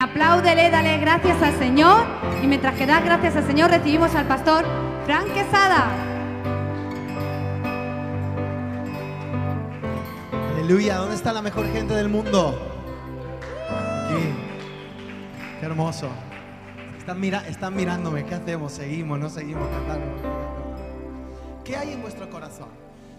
Apláudele, dale gracias al Señor. Y mientras que das gracias al Señor, recibimos al pastor Frank Quesada. Aleluya, ¿dónde está la mejor gente del mundo? Qué hermoso. Están, mira, están mirándome, ¿qué hacemos? ¿Seguimos? ¿No seguimos cantando? ¿Qué hay en vuestro corazón?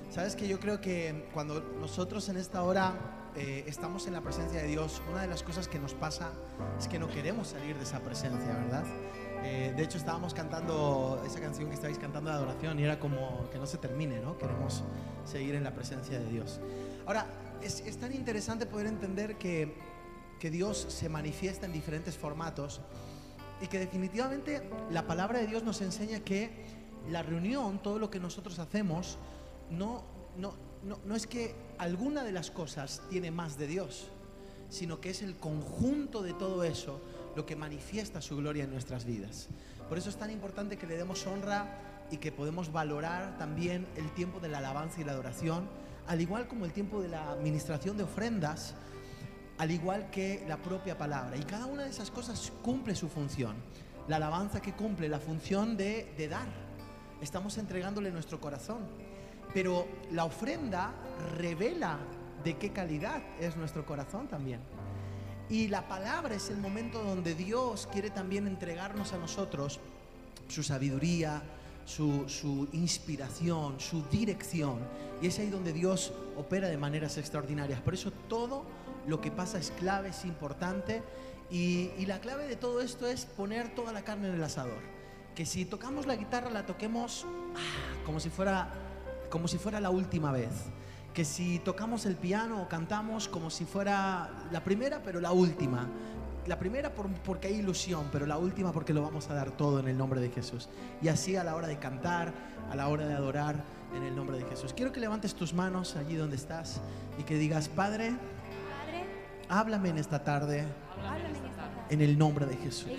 Sabes que yo creo que cuando nosotros en esta hora eh, estamos en la presencia de Dios, una de las cosas que nos pasa es que no queremos salir de esa presencia, ¿verdad? Eh, de hecho, estábamos cantando esa canción que estáis cantando de adoración y era como que no se termine, ¿no? Queremos seguir en la presencia de Dios. Ahora, es, es tan interesante poder entender que, que Dios se manifiesta en diferentes formatos y que definitivamente la palabra de Dios nos enseña que la reunión, todo lo que nosotros hacemos, no, no, no, es que alguna de las cosas tiene más de Dios, sino que es el conjunto de todo eso lo que manifiesta su gloria en nuestras vidas. Por eso es tan importante que le demos honra y que podemos valorar también el tiempo de la alabanza y la adoración, al igual como el tiempo de la administración de ofrendas, al igual que la propia palabra. Y cada una de esas cosas cumple su función. La alabanza que cumple la función de dar. Estamos entregándole nuestro corazón. Pero la ofrenda revela de qué calidad es nuestro corazón también. Y la palabra es el momento donde Dios quiere también entregarnos a nosotros su sabiduría, su, su, inspiración, su dirección. Y es ahí donde Dios opera de maneras extraordinarias. Por eso todo lo que pasa es clave, es importante. Y, y la clave de todo esto es poner toda la carne en el asador. Que si tocamos la guitarra la toquemos ah, como si fuera como si fuera la última vez. Que si tocamos el piano o cantamos como si fuera la primera, pero la última. La primera por, porque hay ilusión, pero la última porque lo vamos a dar todo en el nombre de Jesús. Y así a la hora de cantar, a la hora de adorar en el nombre de Jesús. Quiero que levantes tus manos allí donde estás y que digas, Padre, háblame en esta tarde en el nombre de Jesús.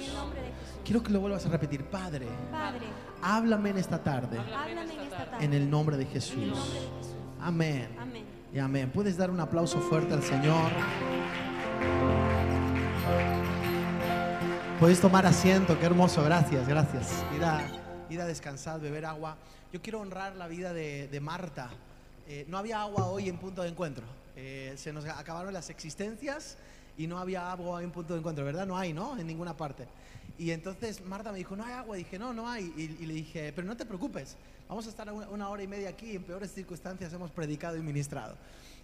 Quiero que lo vuelvas a repetir, Padre, Padre, háblame en esta tarde háblame en esta tarde. en el nombre de Jesús. nombre de Jesús. Amén. Amén. Y amén. Puedes dar un aplauso fuerte al Señor. Puedes tomar asiento, qué hermoso, gracias, gracias. Ir a, ir a descansar, beber agua. Yo quiero honrar la vida de, de Marta. Eh, no había agua hoy en punto de encuentro. Eh, se nos acabaron las existencias y no había agua en punto de encuentro, ¿verdad? No hay, ¿no? En ninguna parte. Y entonces Marta me dijo, no hay agua. dije, no, no hay. Y, y, le dije, pero no te preocupes, vamos a estar una, hora y media aquí, en peores circunstancias hemos predicado y ministrado.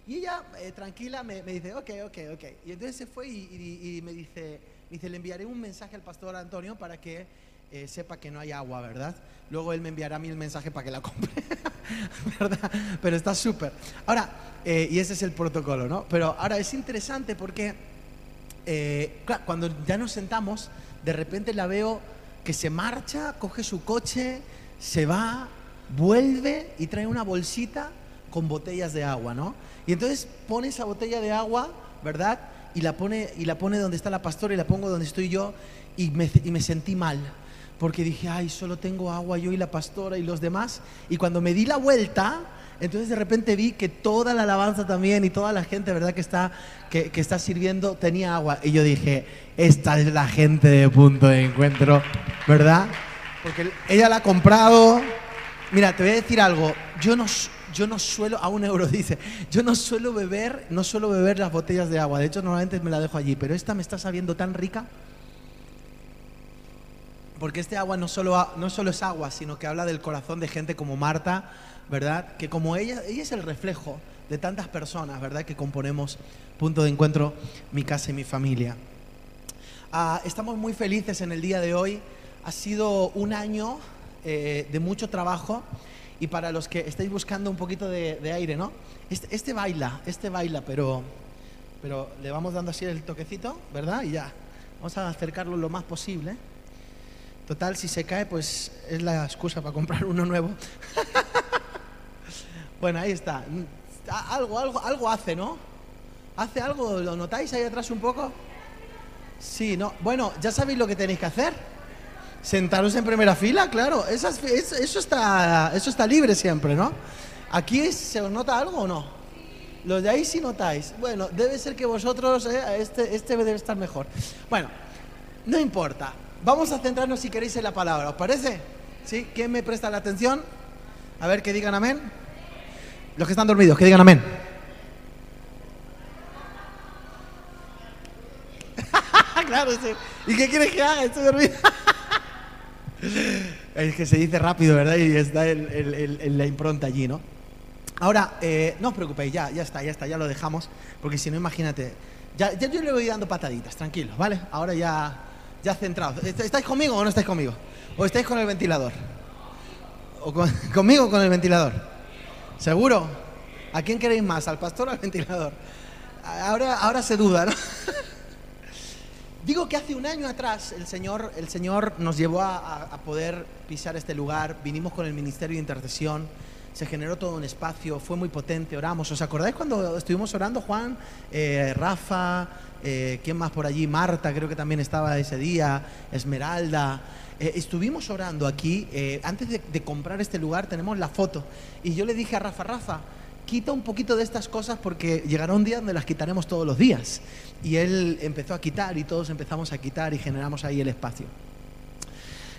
Y ella, eh, tranquila, me, dice, ok, ok, ok. Y entonces se fue y, y, y me, dice, me dice, le enviaré un mensaje al pastor Antonio para que eh, sepa que no hay agua, ¿verdad? Luego él me enviará a mí el mensaje para que la compre, ¿verdad? Pero está súper. Ahora, eh, y ese es el protocolo, ¿no? Pero ahora es interesante porque eh, cuando ya nos sentamos, de repente la veo que se marcha, coge su coche, se va, vuelve y trae una bolsita con botellas de agua, ¿no? Y entonces pone esa botella de agua, ¿verdad? Y la pone, y la pone donde está la pastora y la pongo donde estoy yo y me sentí mal. Porque dije, ay, solo tengo agua yo y la pastora y los demás. Y cuando me di la vuelta, entonces de repente vi que toda la alabanza también y toda la gente, ¿verdad? Que está, que, que, está sirviendo tenía agua. Y yo dije, esta es la gente de punto de encuentro, ¿verdad? Porque ella la ha comprado. Mira, te voy a decir algo. Yo no, yo no suelo, a un euro dice, yo no suelo beber, no suelo beber las botellas de agua. De hecho, normalmente me la dejo allí. Pero esta me está sabiendo tan rica. Porque este agua no solo, no solo es agua, sino que habla del corazón de gente como Marta, ¿verdad? Que como ella, ella es el reflejo de tantas personas, ¿verdad? Que componemos punto de encuentro mi casa y mi familia. Ah, estamos muy felices en el día de hoy. Ha sido un año eh, de mucho trabajo y para los que estáis buscando un poquito de, aire, ¿no? Este, este, baila, este baila, pero, pero le vamos dando así el toquecito, ¿verdad? Y ya. Vamos a acercarlo lo más posible. Total, si se cae, pues es la excusa para comprar uno nuevo. bueno, ahí está. Algo, algo, algo hace, ¿no? ¿Hace algo? ¿Lo notáis ahí atrás un poco? Sí, no. Bueno, ya sabéis lo que tenéis que hacer. Sentaros en primera fila, claro. Eso, eso, está, eso está libre siempre, ¿no? ¿Aquí se os nota algo o no? Los de ahí sí notáis. Bueno, debe ser que vosotros, eh, este, este debe estar mejor. Bueno, No importa. Vamos a centrarnos si queréis en la palabra. ¿Os parece? ¿Sí? ¿Quién me presta la atención? A ver que digan amén. Los que están dormidos, que digan amén. claro, sí. ¿Y qué quieres que haga? Estoy dormido. es que se dice rápido, ¿verdad? Y está el- el- el- la impronta allí, ¿no? Ahora, eh, no os preocupéis, ya, ya está, ya está, ya lo dejamos, porque si no, imagínate, ya, ya yo le voy dando pataditas, tranquilos, ¿vale? Ahora ya, ya centrados. ¿Est- ¿Estáis conmigo o no estáis conmigo? ¿O estáis con el ventilador? ¿O con- conmigo o con el ventilador? ¿Seguro? ¿A quién queréis más? ¿Al pastor o al ventilador? Ahora, ahora se duda, ¿no? Digo que hace un año atrás el Señor, el Señor nos llevó a- a poder pisar este lugar, vinimos con el Ministerio de Intercesión, se generó todo un espacio, fue muy potente, oramos. ¿Os acordáis cuando estuvimos orando, Juan, Eh, Rafa, eh, quién más por allí? Marta creo que también estaba ese día, Esmeralda. Eh, estuvimos orando aquí, eh, antes de, de comprar este lugar tenemos la foto, y yo le dije a Rafa, Rafa, quita un poquito de estas cosas porque llegará un día donde las quitaremos todos los días. Y él empezó a quitar y todos empezamos a quitar y generamos ahí el espacio.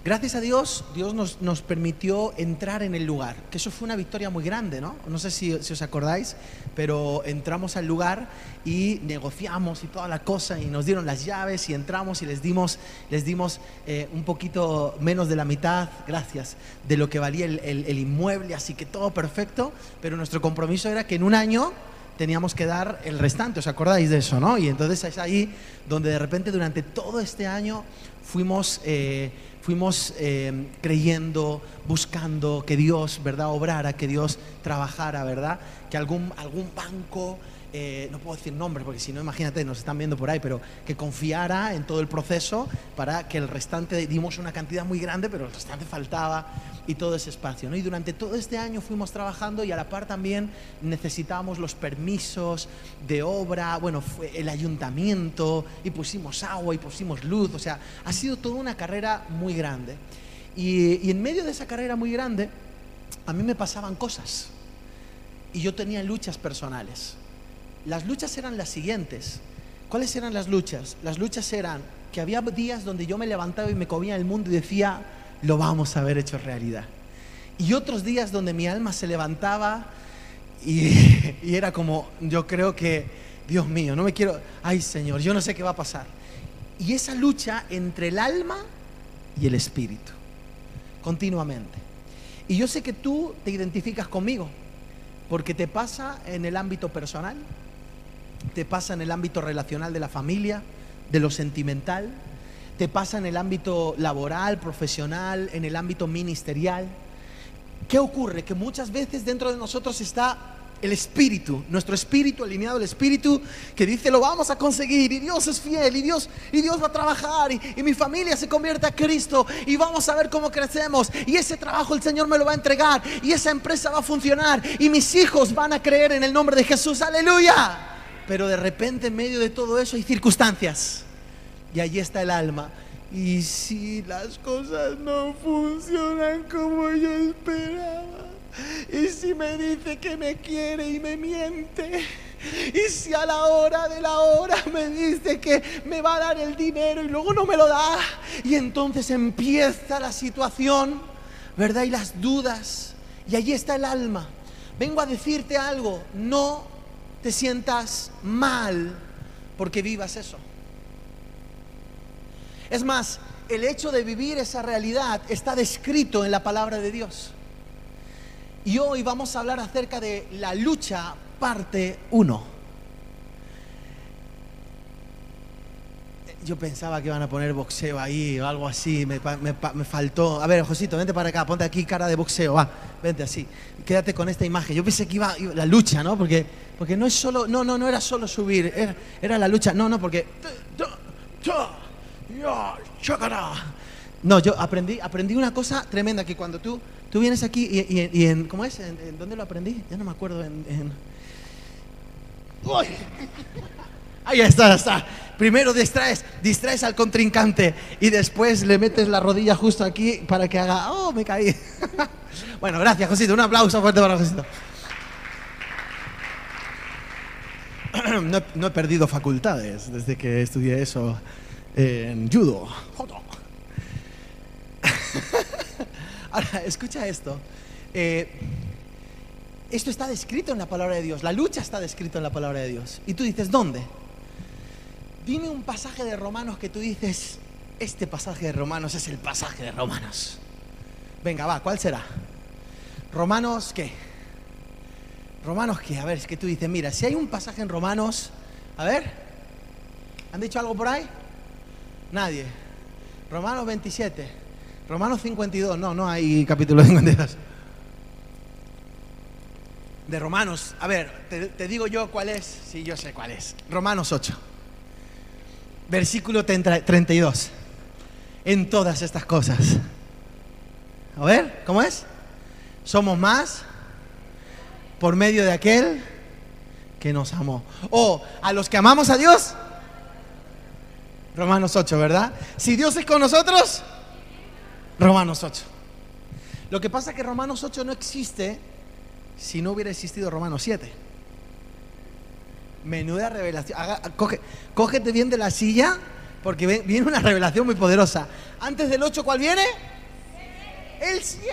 Gracias a Dios, Dios nos, nos permitió entrar en el lugar, que eso fue una victoria muy grande, ¿no? No sé si, si os acordáis, pero entramos al lugar y negociamos y toda la cosa y nos dieron las llaves y entramos y les dimos, les dimos eh, un poquito menos de la mitad, gracias, de lo que valía el, el- el inmueble, así que todo perfecto, pero nuestro compromiso era que en un año teníamos que dar el restante, ¿os acordáis de eso, no? Y entonces es ahí donde de repente durante todo este año fuimos, eh, fuimos eh, creyendo, buscando que Dios, ¿verdad?, obrara, que Dios trabajara, ¿verdad? Que algún, algún banco, eh, no puedo decir nombres porque si no, imagínate, nos están viendo por ahí, pero que confiara en todo el proceso para que el restante, dimos una cantidad muy grande, pero el restante faltaba y todo ese espacio. ¿no? Y durante todo este año fuimos trabajando y a la par también necesitábamos los permisos de obra, bueno, fue el ayuntamiento y pusimos agua y pusimos luz, o sea, ha sido toda una carrera muy grande. Y, y en medio de esa carrera muy grande, a mí me pasaban cosas y yo tenía luchas personales. Las luchas eran las siguientes. ¿Cuáles eran las luchas? Las luchas eran que había días donde yo me levantaba y me comía el mundo y decía, lo vamos a ver hecho realidad. Y otros días donde mi alma se levantaba y era como, yo creo que, Dios mío, no me quiero, ay Señor, yo no sé qué va a pasar. Y esa lucha entre el alma y el espíritu, continuamente. Y yo sé que tú te identificas conmigo, porque te pasa en el ámbito personal, te pasa en el ámbito relacional de la familia, de lo sentimental, te pasa en el ámbito laboral, profesional, en el ámbito ministerial. ¿Qué ocurre? Que muchas veces dentro de nosotros está el espíritu, nuestro espíritu alineado al espíritu que dice lo vamos a conseguir y Dios es fiel y Dios y Dios va a trabajar y, y mi familia se convierte a Cristo y vamos a ver cómo crecemos y ese trabajo el Señor me lo va a entregar y esa empresa va a funcionar y mis hijos van a creer en el nombre de Jesús, aleluya. Pero de repente en medio de todo eso hay circunstancias y allí está el alma. Y si las cosas no funcionan como yo esperaba, y si me dice que me quiere y me miente, y si a la hora de la hora me dice que me va a dar el dinero y luego no me lo da, y entonces empieza la situación, ¿verdad? Y las dudas, y allí está el alma. Vengo a decirte algo, no te sientas mal porque vivas eso. Es más, el hecho de vivir esa realidad está descrito en la palabra de Dios. Y hoy vamos a hablar acerca de la lucha parte 1. Yo pensaba que iban a poner boxeo ahí o algo así, me, me me faltó. A ver, Josito, vente para acá, ponte aquí cara de boxeo, va, vente así. Quédate con esta imagen. Yo pensé que iba, la lucha, ¿no? Porque, porque no es solo, no, no, no era solo subir, era, la lucha, no, no, porque... No, yo aprendí, aprendí una cosa tremenda, que cuando tú, tú vienes aquí y, y- en, ¿cómo es? ¿En, en dónde lo aprendí? Ya no me acuerdo, en... en- ¡Uy! Ahí está, está. Primero distraes, distraes al contrincante y después le metes la rodilla justo aquí para que haga, oh, me caí. bueno, gracias, Josito. Un aplauso fuerte para Josito. no, he- perdido facultades desde que estudié eso. en judo. Ahora, escucha esto. Eh, esto está descrito en la palabra de Dios. La lucha está descrito en la palabra de Dios. Y tú dices, ¿dónde? Dime un pasaje de Romanos que tú dices, este pasaje de Romanos es el pasaje de Romanos. Venga, va, ¿cuál será? Romanos, ¿qué? Romanos, ¿qué? A ver, es que tú dices, mira, si hay un pasaje en Romanos, a ver, ¿han dicho algo por ahí? Nadie. Romanos 27, Romanos 52, no, no hay capítulo 52. De Romanos, a ver, te, te digo yo cuál es, sí, yo sé cuál es. Romanos 8, versículo 30 32. En todas estas cosas. A ver, ¿cómo es? Somos más por medio de aquel que nos amó. O a los que amamos a Dios. Romanos 8, ¿verdad? Si Dios es con nosotros, Romanos 8. Lo que pasa es que Romanos 8 no existe si no hubiera existido Romanos 7. Menuda revelación. Coge- cógete bien de la silla porque viene una revelación muy poderosa. Antes del 8, ¿cuál viene? El 7.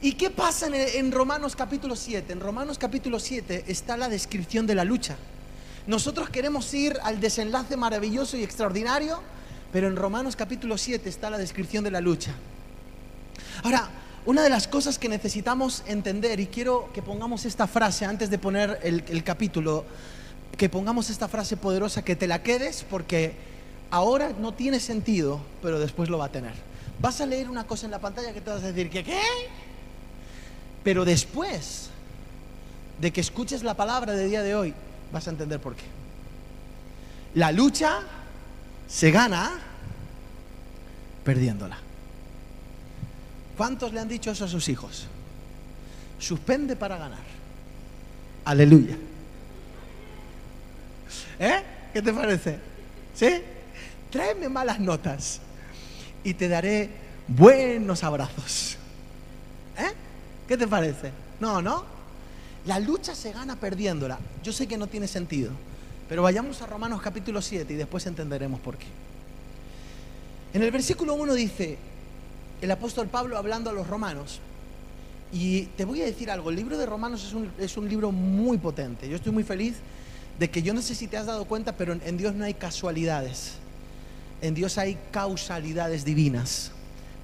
¿Y qué pasa en, en Romanos capítulo 7? En Romanos capítulo 7 está la descripción de la lucha. Nosotros queremos ir al desenlace maravilloso y extraordinario, pero en Romanos capítulo 7 está la descripción de la lucha. Ahora, una de las cosas que necesitamos entender, y quiero que pongamos esta frase antes de poner el, capítulo, que pongamos esta frase poderosa, que te la quedes, porque ahora no tiene sentido, pero después lo va a tener. Vas a leer una cosa en la pantalla que te vas a decir, ¿qué qué? Pero después de que escuches la palabra de día de hoy, vas a entender por qué. La lucha se gana perdiéndola. ¿Cuántos le han dicho eso a sus hijos? Suspende para ganar. Aleluya. ¿Eh? ¿Qué te parece? ¿Sí? Tráeme malas notas y te daré buenos abrazos. ¿Eh? ¿Qué te parece? No, ¿no? La lucha se gana perdiéndola. Yo sé que no tiene sentido, pero vayamos a Romanos capítulo 7 y después entenderemos por qué. En el versículo 1 dice el apóstol Pablo hablando a los romanos, y te voy a decir algo, el libro de Romanos es un, es un libro muy potente. Yo estoy muy feliz de que yo no sé si te has dado cuenta, pero en, en Dios no hay casualidades. En Dios hay causalidades divinas.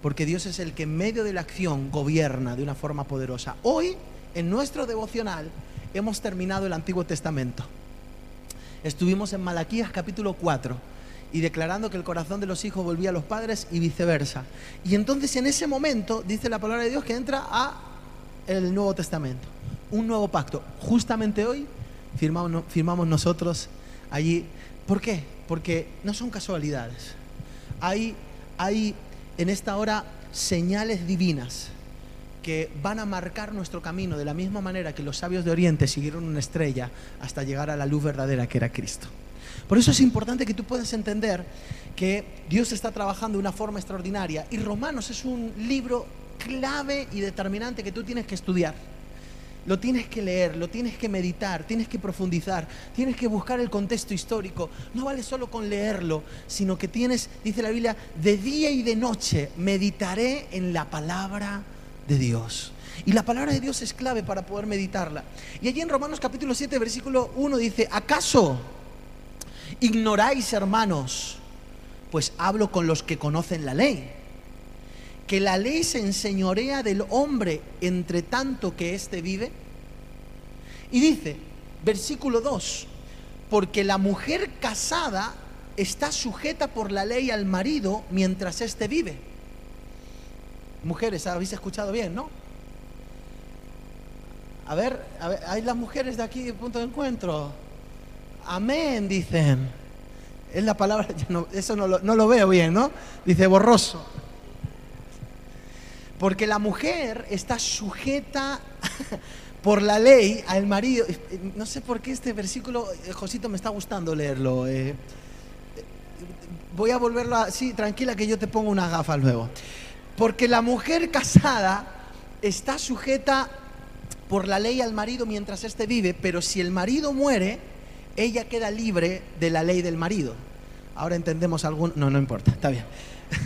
Porque Dios es el que en medio de la acción gobierna de una forma poderosa. Hoy, en nuestro devocional, hemos terminado el Antiguo Testamento. Estuvimos en Malaquías capítulo 4 y declarando que el corazón de los hijos volvía a los padres y viceversa. Y entonces en ese momento dice la palabra de Dios que entra a el Nuevo Testamento, un nuevo pacto. Justamente hoy firmamos, nosotros allí. ¿Por qué? Porque no son casualidades. Hay, hay en esta hora señales divinas que van a marcar nuestro camino de la misma manera que los sabios de Oriente siguieron una estrella hasta llegar a la luz verdadera que era Cristo. Por eso es importante que tú puedas entender que Dios está trabajando de una forma extraordinaria y Romanos es un libro clave y determinante que tú tienes que estudiar. Lo tienes que leer, lo tienes que meditar, tienes que profundizar, tienes que buscar el contexto histórico. No vale solo con leerlo, sino que tienes, dice la Biblia, de día y de noche meditaré en la palabra de Dios. Y la palabra de Dios es clave para poder meditarla. Y allí en Romanos capítulo 7, versículo 1 dice, ¿acaso ignoráis, hermanos? Pues hablo con los que conocen la ley. Que la ley se enseñorea del hombre entre tanto que éste vive. Y dice, versículo 2, porque la mujer casada está sujeta por la ley al marido mientras éste vive. Mujeres, habéis escuchado bien, ¿no? A ver, a ver, hay las mujeres de aquí, punto de encuentro. Amén, dicen. Es la palabra, no- eso no lo, no lo veo bien, ¿no? Dice borroso. Porque la mujer está sujeta por la ley al marido. No sé por qué este versículo, eh, Josito, me está gustando leerlo. eh. Eh, Voy a volverlo a... Sí, tranquila que yo te pongo una gafa luego. Porque la mujer casada está sujeta por la ley al marido mientras éste vive, pero si el marido muere, ella queda libre de la ley del marido. Ahora entendemos algún... No, no importa, está bien.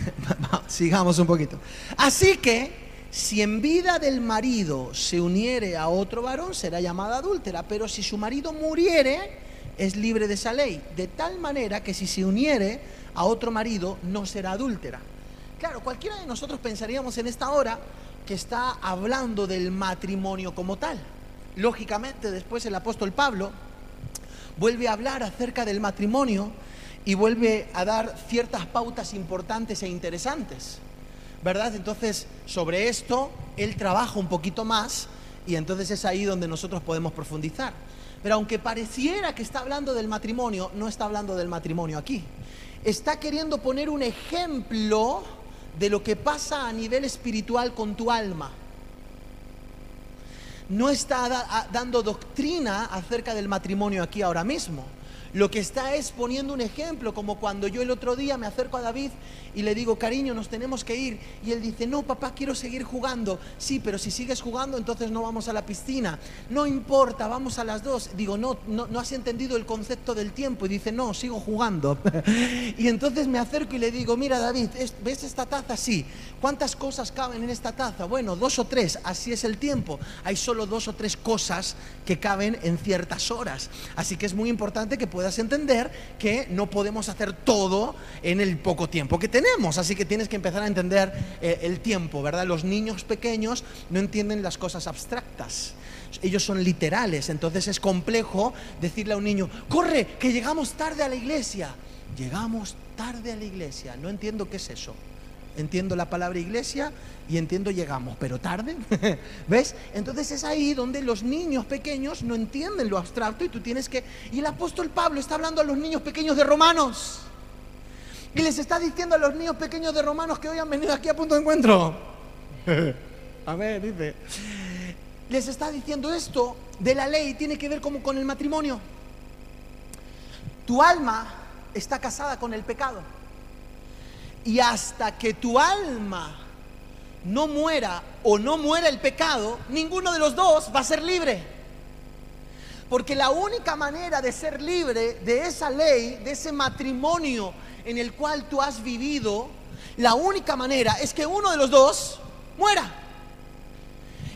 Sigamos un poquito. Así que, si en vida del marido se uniere a otro varón, será llamada adúltera, pero si su marido muriere, es libre de esa ley, de tal manera que si se uniere a otro marido, no será adúltera. Claro, cualquiera de nosotros pensaríamos en esta hora que está hablando del matrimonio como tal. Lógicamente, después el apóstol Pablo vuelve a hablar acerca del matrimonio y vuelve a dar ciertas pautas importantes e interesantes. ¿Verdad? Entonces, sobre esto, él trabaja un poquito más y entonces es ahí donde nosotros podemos profundizar. Pero aunque pareciera que está hablando del matrimonio, no está hablando del matrimonio aquí. Está queriendo poner un ejemplo de lo que pasa a nivel espiritual con tu alma. No está dando doctrina acerca del matrimonio aquí ahora mismo lo que está es poniendo un ejemplo, como cuando yo el otro día me acerco a David y le digo, cariño, nos tenemos que ir. Y él dice, no, papá, quiero seguir jugando. Sí, pero si sigues jugando, entonces no vamos a la piscina. No importa, vamos a las dos. Digo, no, no, no has entendido el concepto del tiempo. Y dice, no, sigo jugando. y entonces me acerco y le digo, mira, David, ¿ves esta taza? Sí. ¿Cuántas cosas caben en esta taza? Bueno, dos o tres, así es el tiempo. Hay solo dos o tres cosas que caben en ciertas horas. Así que es muy importante que puedas entender que no podemos hacer todo en el poco tiempo que tenemos. Así que tienes que empezar a entender eh, el tiempo, ¿verdad? Los niños pequeños no entienden las cosas abstractas. Ellos son literales, entonces es complejo decirle a un niño, corre, que llegamos tarde a la iglesia. Llegamos tarde a la iglesia. No entiendo qué es eso entiendo la palabra iglesia y entiendo llegamos, pero tarde, ¿ves? Entonces es ahí donde los niños pequeños no entienden lo abstracto y tú tienes que... Y el apóstol Pablo está hablando a los niños pequeños de Romanos. Y les está diciendo a los niños pequeños de Romanos que hoy han venido aquí a punto de encuentro. a ver, dice. Les está diciendo esto de la ley, tiene que ver como con el matrimonio. Tu alma está casada con el pecado. Y hasta que tu alma no muera o no muera el pecado, ninguno de los dos va a ser libre. Porque la única manera de ser libre de esa ley, de ese matrimonio en el cual tú has vivido, la única manera es que uno de los dos muera.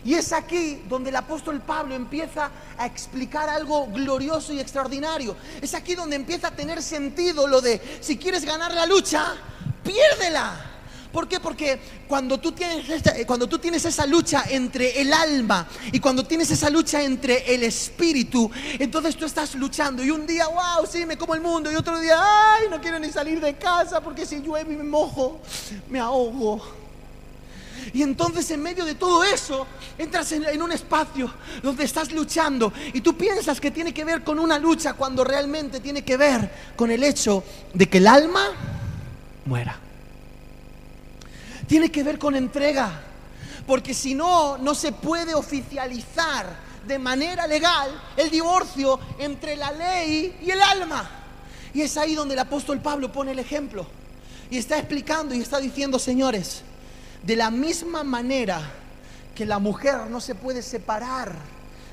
Y es aquí donde el apóstol Pablo empieza a explicar algo glorioso y extraordinario. Es aquí donde empieza a tener sentido lo de si quieres ganar la lucha, piérdela. ¿Por qué? Porque cuando tú, tienes cuando tú tienes esa lucha entre el alma y cuando tienes esa lucha entre el espíritu, entonces tú estás luchando y un día, wow, sí, me como el mundo y otro día, ay, no quiero ni salir de casa porque si llueve y me mojo, me ahogo. Y entonces en medio de todo eso entras en, en, un espacio donde estás luchando y tú piensas que tiene que ver con una lucha cuando realmente tiene que ver con el hecho de que el alma muera. Tiene que ver con entrega, porque si no, no se puede oficializar de manera legal el divorcio entre la ley y el alma. Y es ahí donde el apóstol Pablo pone el ejemplo. Y está explicando y está diciendo, señores, de la misma manera que la mujer no se puede separar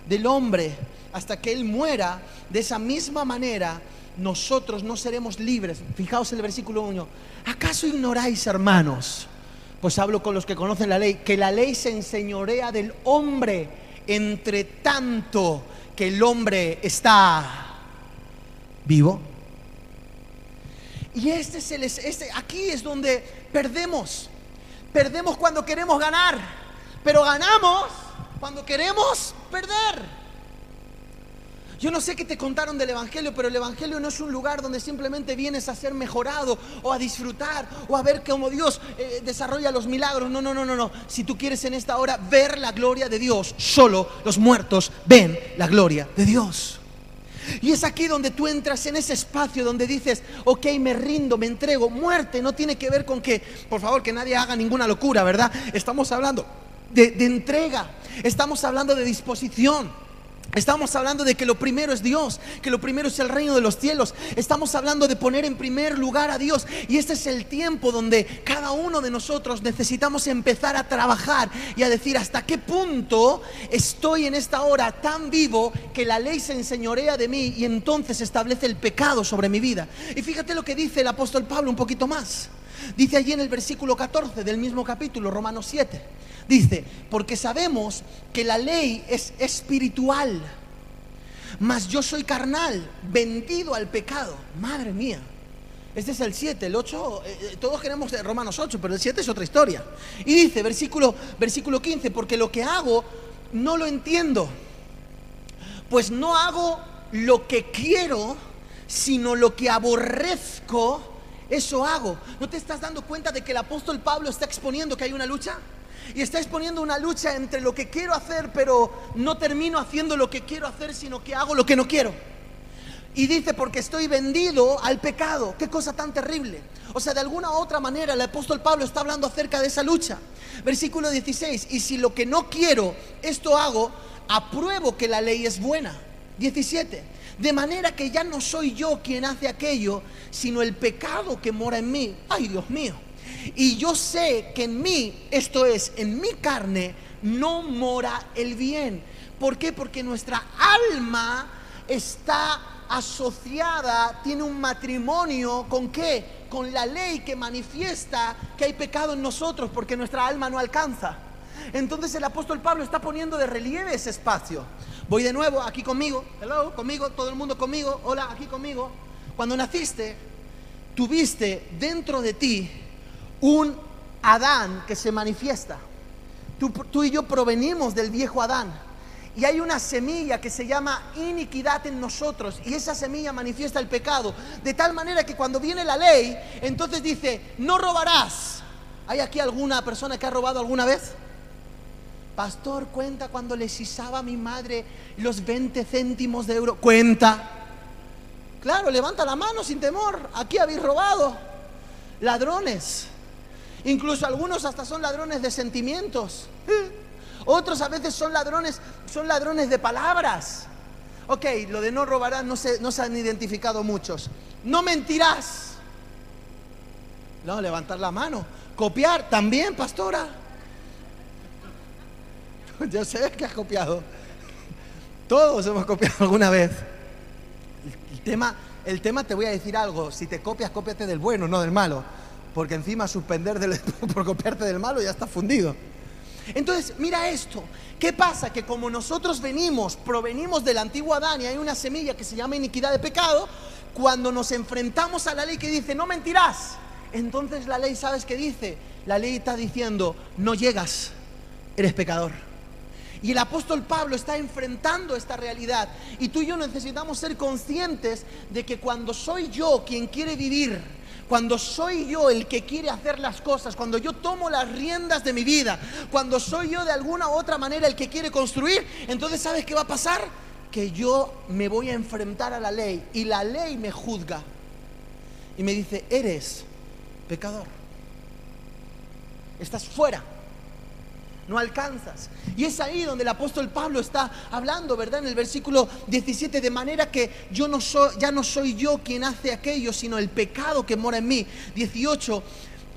del hombre hasta que él muera, de esa misma manera nosotros no seremos libres. Fijaos en el versículo 1. ¿Acaso ignoráis, hermanos? Pues hablo con los que conocen la ley, que la ley se enseñorea del hombre entre tanto que el hombre está vivo. Y este es el este, aquí es donde perdemos. Perdemos cuando queremos ganar, pero ganamos cuando queremos perder. Yo no sé qué te contaron del Evangelio, pero el Evangelio no es un lugar donde simplemente vienes a ser mejorado o a disfrutar o a ver cómo Dios eh, desarrolla los milagros. No, no, no, no, no. Si tú quieres en esta hora ver la gloria de Dios, solo los muertos ven la gloria de Dios. Y es aquí donde tú entras en ese espacio donde dices, ok, me rindo, me entrego. Muerte no tiene que ver con que, por favor, que nadie haga ninguna locura, ¿verdad? Estamos hablando de, de entrega, estamos hablando de disposición. Estamos hablando de que lo primero es Dios, que lo primero es el reino de los cielos. Estamos hablando de poner en primer lugar a Dios. Y este es el tiempo donde cada uno de nosotros necesitamos empezar a trabajar y a decir hasta qué punto estoy en esta hora tan vivo que la ley se enseñorea de mí y entonces establece el pecado sobre mi vida. Y fíjate lo que dice el apóstol Pablo un poquito más. Dice allí en el versículo 14 del mismo capítulo, Romanos 7. Dice, porque sabemos que la ley es espiritual, mas yo soy carnal, vendido al pecado. Madre mía. Este es el 7, el 8, eh, eh, todos queremos Romanos 8, pero el 7 es otra historia. Y dice, versículo, versículo 15, porque lo que hago no lo entiendo, pues no hago lo que quiero, sino lo que aborrezco, eso hago. ¿No te estás dando cuenta de que el apóstol Pablo está exponiendo que hay una lucha? Y está exponiendo una lucha entre lo que quiero hacer, pero no termino haciendo lo que quiero hacer, sino que hago lo que no quiero. Y dice, porque estoy vendido al pecado. Qué cosa tan terrible. O sea, de alguna u otra manera el apóstol Pablo está hablando acerca de esa lucha. Versículo 16, y si lo que no quiero, esto hago, apruebo que la ley es buena. 17, de manera que ya no soy yo quien hace aquello, sino el pecado que mora en mí. Ay, Dios mío. Y yo sé que en mí, esto es, en mi carne, no mora el bien. ¿Por qué? Porque nuestra alma está asociada, tiene un matrimonio con qué? Con la ley que manifiesta que hay pecado en nosotros porque nuestra alma no alcanza. Entonces el apóstol Pablo está poniendo de relieve ese espacio. Voy de nuevo aquí conmigo, hello, conmigo, todo el mundo conmigo, hola, aquí conmigo. Cuando naciste, tuviste dentro de ti un Adán que se manifiesta. Tú, y yo provenimos del viejo Adán. Y hay una semilla que se llama iniquidad en nosotros. Y esa semilla manifiesta el pecado. De tal manera que cuando viene la ley, entonces dice, no robarás. ¿Hay aquí alguna persona que ha robado alguna vez? Pastor, cuenta cuando le sisaba a mi madre los 20 céntimos de euro. Cuenta. Claro, levanta la mano sin temor. Aquí habéis robado. Ladrones. Incluso algunos hasta son ladrones de sentimientos. Otros a veces son ladrones, son ladrones de palabras. Ok, lo de no robarás no se, no se han identificado muchos. No mentirás. No, levantar la mano. Copiar también, pastora. Yo sé que has copiado. Todos hemos copiado alguna vez. El tema, el tema te voy a decir algo. Si te copias, cópiate del bueno, no del malo porque encima suspender por copiarte del malo ya está fundido. Entonces, mira esto. ¿Qué pasa? Que como nosotros venimos, provenimos del antiguo Adán y hay una semilla que se llama iniquidad de pecado, cuando nos enfrentamos a la ley que dice, no mentirás, entonces la ley, ¿sabes qué dice? La ley está diciendo, no llegas, eres pecador. Y el apóstol Pablo está enfrentando esta realidad. Y tú y yo necesitamos ser conscientes de que cuando soy yo quien quiere vivir, cuando soy yo el que quiere hacer las cosas, cuando yo tomo las riendas de mi vida, cuando soy yo de alguna u otra manera el que quiere construir, entonces ¿sabes qué va a pasar? Que yo me voy a enfrentar a la ley y la ley me juzga y me dice, eres pecador, estás fuera no alcanzas. Y es ahí donde el apóstol Pablo está hablando, ¿verdad? En el versículo 17, de manera que yo no soy, ya no soy yo quien hace aquello, sino el pecado que mora en mí. 18,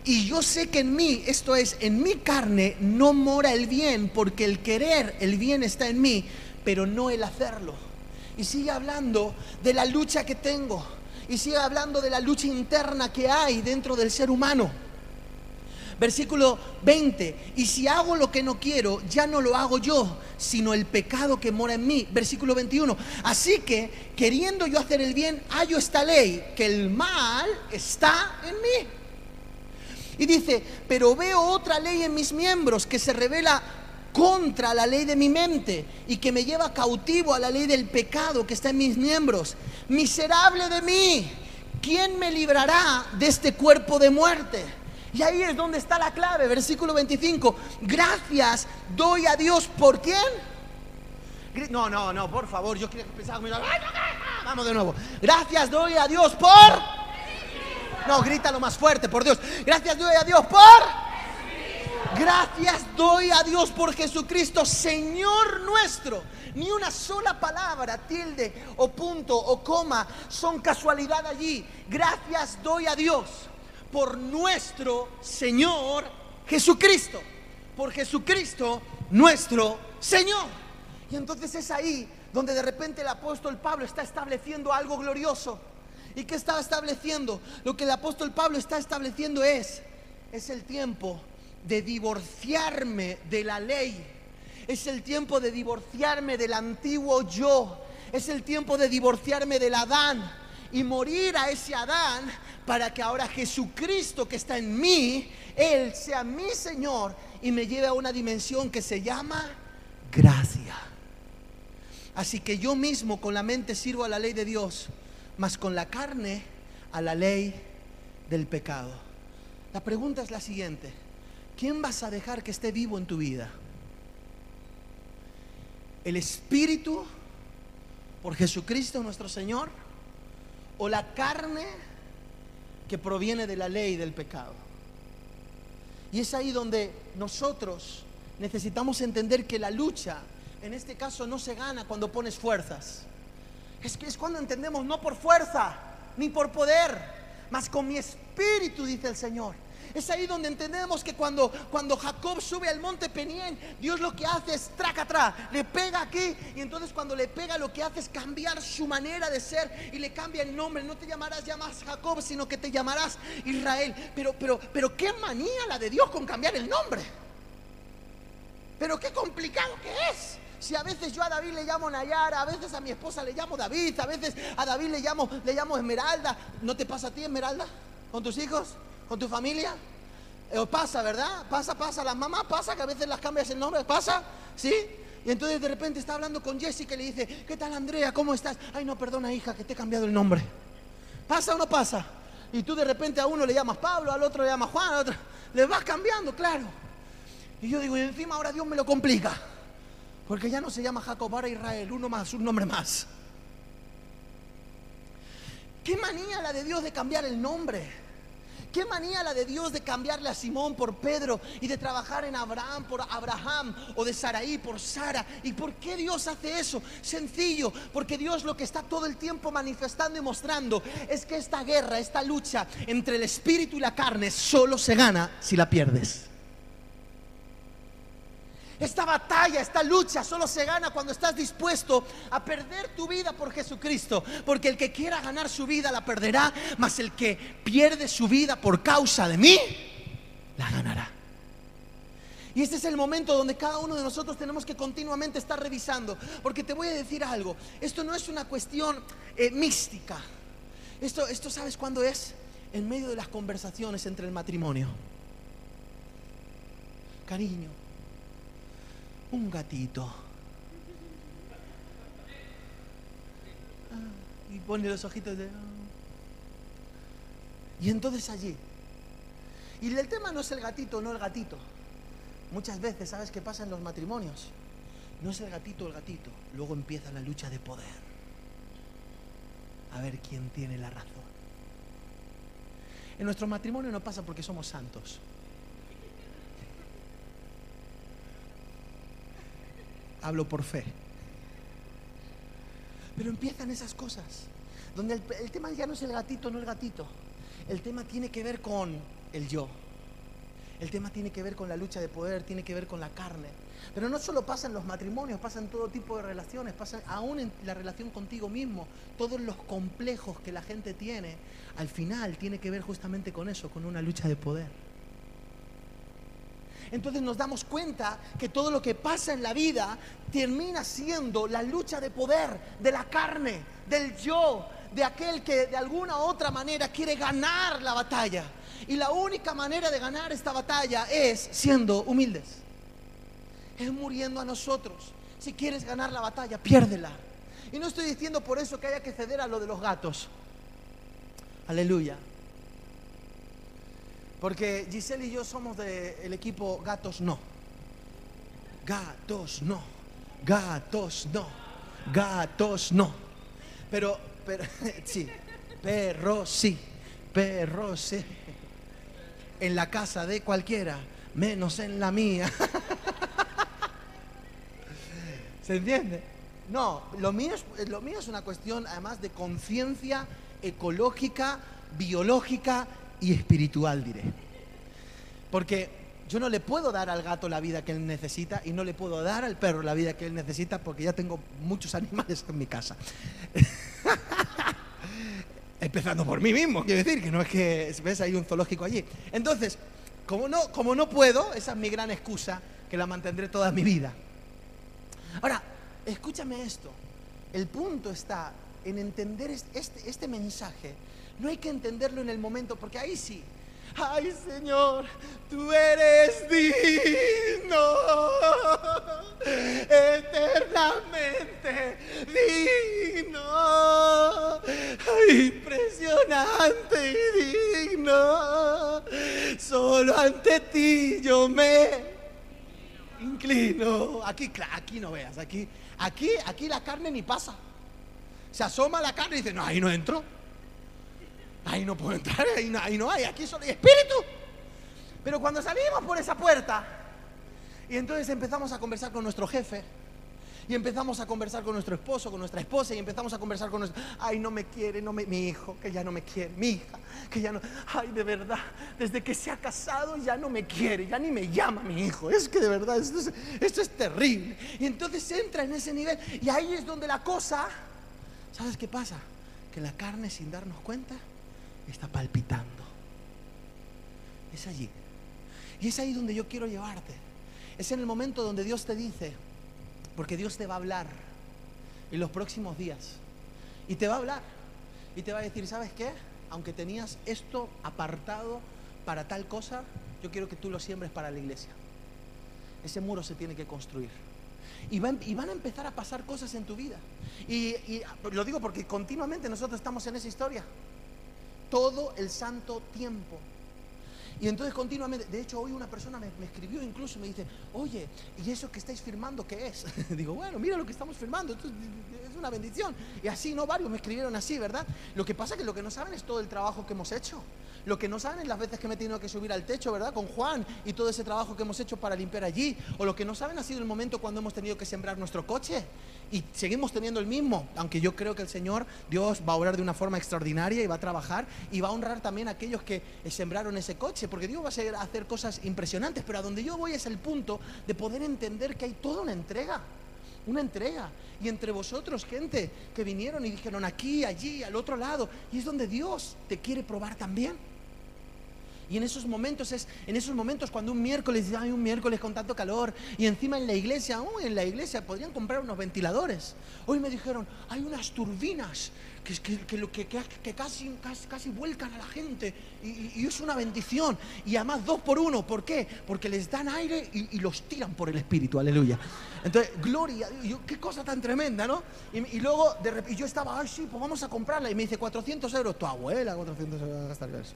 y yo sé que en mí, esto es, en mi carne no mora el bien, porque el querer, el bien está en mí, pero no el hacerlo. Y sigue hablando de la lucha que tengo. Y sigue hablando de la lucha interna que hay dentro del ser humano. Versículo 20, y si hago lo que no quiero, ya no lo hago yo, sino el pecado que mora en mí. Versículo 21, así que queriendo yo hacer el bien, hallo esta ley, que el mal está en mí. Y dice, pero veo otra ley en mis miembros que se revela contra la ley de mi mente y que me lleva cautivo a la ley del pecado que está en mis miembros. Miserable de mí, ¿quién me librará de este cuerpo de muerte? Y ahí es donde está la clave, versículo 25. Gracias doy a Dios por quién. No, no, no, por favor, yo quiero pensar Vamos de nuevo. Gracias doy a Dios por. No, grítalo más fuerte, por Dios. Gracias doy a Dios por. Gracias doy a Dios por Jesucristo, Señor nuestro. Ni una sola palabra, tilde o punto o coma son casualidad allí. Gracias doy a Dios por nuestro Señor Jesucristo. Por Jesucristo nuestro Señor. Y entonces es ahí donde de repente el apóstol Pablo está estableciendo algo glorioso. ¿Y qué está estableciendo? Lo que el apóstol Pablo está estableciendo es, es el tiempo de divorciarme de la ley. Es el tiempo de divorciarme del antiguo yo. Es el tiempo de divorciarme del Adán y morir a ese Adán para que ahora Jesucristo que está en mí, Él sea mi Señor y me lleve a una dimensión que se llama gracia. Así que yo mismo con la mente sirvo a la ley de Dios, mas con la carne a la ley del pecado. La pregunta es la siguiente. ¿quién vas a dejar que esté vivo en tu vida? ¿El Espíritu por Jesucristo nuestro Señor? ¿O la carne que proviene de la ley del pecado? Y es ahí donde nosotros necesitamos entender que la lucha, en este caso, no se gana cuando pones fuerzas. Es que es cuando entendemos no por fuerza, ni por poder, mas con mi espíritu, dice el Señor. Es ahí donde entendemos que cuando, cuando Jacob sube al monte Penién, Dios lo que hace es traca atrás, le pega aquí y entonces cuando le pega lo que hace es cambiar su manera de ser y le cambia el nombre. No te llamarás ya más Jacob, sino que te llamarás Israel. Pero, pero, pero qué manía la de Dios con cambiar el nombre. Pero qué complicado que es. Si a veces yo a David le llamo Nayara, a veces a mi esposa le llamo David, a veces a David le llamo, le llamo Esmeralda. ¿No te pasa a ti, Esmeralda? ¿Con tus hijos? Con tu familia? Eh, pasa, ¿verdad? Pasa, pasa. Las mamás pasa que a veces las cambias el nombre, pasa, ¿sí? Y entonces de repente está hablando con Jessica y le dice, ¿qué tal Andrea? ¿Cómo estás? Ay, no, perdona hija, que te he cambiado el nombre. ¿Pasa o no pasa? Y tú de repente a uno le llamas Pablo, al otro le llamas Juan, al otro... Le vas cambiando, claro. Y yo digo, y encima ahora Dios me lo complica. Porque ya no se llama Jacob, ahora Israel, uno más, un nombre más. ¿Qué manía la de Dios de cambiar el nombre? Qué manía la de Dios de cambiarle a Simón por Pedro y de trabajar en Abraham por Abraham o de Saraí por Sara. ¿Y por qué Dios hace eso? Sencillo, porque Dios lo que está todo el tiempo manifestando y mostrando es que esta guerra, esta lucha entre el espíritu y la carne solo se gana si la pierdes. Esta batalla, esta lucha solo se gana cuando estás dispuesto a perder tu vida por Jesucristo. Porque el que quiera ganar su vida la perderá, mas el que pierde su vida por causa de mí, la ganará. Y este es el momento donde cada uno de nosotros tenemos que continuamente estar revisando. Porque te voy a decir algo, esto no es una cuestión eh, mística. Esto, esto sabes cuándo es? En medio de las conversaciones entre el matrimonio. Cariño, un gatito. Ah, y pone los ojitos de... Y entonces allí. Y el tema no es el gatito, no el gatito. Muchas veces, ¿sabes qué pasa en los matrimonios? No es el gatito el gatito. Luego empieza la lucha de poder. A ver quién tiene la razón. En nuestro matrimonio no pasa porque somos santos. Hablo por fe. Pero empiezan esas cosas, donde el, tema ya no es el gatito, no el gatito. El tema tiene que ver con el yo. El tema tiene que ver con la lucha de poder, tiene que ver con la carne. Pero no solo pasa en los matrimonios, pasa en todo tipo de relaciones, pasa aún en la relación contigo mismo. Todos los complejos que la gente tiene, al final tiene que ver justamente con eso, con una lucha de poder entonces nos damos cuenta que todo lo que pasa en la vida termina siendo la lucha de poder de la carne, del yo, de aquel que de alguna u otra manera quiere ganar la batalla. Y la única manera de ganar esta batalla es siendo humildes. Es muriendo a nosotros. Si quieres ganar la batalla, piérdela. Y no estoy diciendo por eso que haya que ceder a lo de los gatos. Aleluya. Porque Giselle y yo somos del equipo Gatos No. Gatos no. Gatos no. Gatos no. Pero, pero, sí. Perro sí. Perro sí. En la casa de cualquiera menos en la mía. ¿Se entiende? No, lo mío, es, lo mío es una cuestión además de conciencia ecológica, biológica y espiritual, diré. Porque yo no le puedo dar al gato la vida que él necesita y no le puedo dar al perro la vida que él necesita porque ya tengo muchos animales en mi casa. Empezando por mí mismo, quiero decir, que no es que ves hay un zoológico allí. Entonces, como no, como no puedo, esa es mi gran excusa, que la mantendré toda mi vida. Ahora, escúchame esto. El punto está en entender este, este mensaje. No hay que entenderlo en el momento, porque ahí sí, ay Señor, tú eres digno, eternamente digno, impresionante y digno, solo ante ti yo me inclino. Aquí, aquí no veas, aquí, aquí, aquí la carne ni pasa. Se asoma la carne y dice, no, ahí no entro. Ahí no puedo entrar, ahí no, ahí no hay, aquí solo hay espíritu. Pero cuando salimos por esa puerta y entonces empezamos a conversar con nuestro jefe, y empezamos a conversar con nuestro esposo, con nuestra esposa, y empezamos a conversar con nuestro. Ay, no me quiere, no me, mi hijo, que ya no me quiere, mi hija, que ya no. Ay, de verdad, desde que se ha casado ya no me quiere, ya ni me llama mi hijo. Es que de verdad, esto es, esto es terrible. Y entonces entra en ese nivel, y ahí es donde la cosa. ¿Sabes qué pasa? Que la carne, sin darnos cuenta, está palpitando. Es allí. Y es ahí donde yo quiero llevarte. Es en el momento donde Dios te dice, porque Dios te va a hablar en los próximos días. Y te va a hablar. Y te va a decir, ¿sabes qué? Aunque tenías esto apartado para tal cosa, yo quiero que tú lo siembres para la iglesia. Ese muro se tiene que construir. Y van, a empezar a pasar cosas en tu vida. y lo digo porque continuamente nosotros estamos en esa historia todo el santo tiempo. Y entonces continuamente, de hecho hoy una persona me, escribió incluso, me dice, oye, ¿y eso que estáis firmando qué es? Digo, bueno, mira lo que estamos firmando, esto es una bendición. Y así, ¿no? Varios me escribieron así, ¿verdad? Lo que pasa es que lo que no saben es todo el trabajo que hemos hecho. Lo que no saben las veces que me he tenido que subir al techo, ¿verdad? Con Juan y todo ese trabajo que hemos hecho para limpiar allí. O lo que no saben ha sido el momento cuando hemos tenido que sembrar nuestro coche. Y seguimos teniendo el mismo, aunque yo creo que el Señor, Dios va a orar de una forma extraordinaria y va a trabajar y va a honrar también a aquellos que sembraron ese coche, porque Dios va a hacer cosas impresionantes. Pero a donde yo voy es el punto de poder entender que hay toda una entrega una entrega. Y entre vosotros, gente que vinieron y dijeron aquí, allí, al otro lado. Y es donde Dios te quiere probar también. Y en esos momentos es, en esos momentos cuando un miércoles, hay un miércoles con tanto calor, y encima en la iglesia, aún en la iglesia podrían comprar unos ventiladores. Hoy me dijeron, hay unas turbinas que, que, que, que casi, casi, vuelcan a la gente y, es una bendición. Y además dos por uno, ¿por qué? Porque les dan aire y, los tiran por el Espíritu, aleluya. Entonces, gloria, qué cosa tan tremenda, ¿no? Y, luego, de repente, yo estaba, ay, sí, pues vamos a comprarla. Y me dice, 400 euros, tu abuela, 400 euros gastar eso.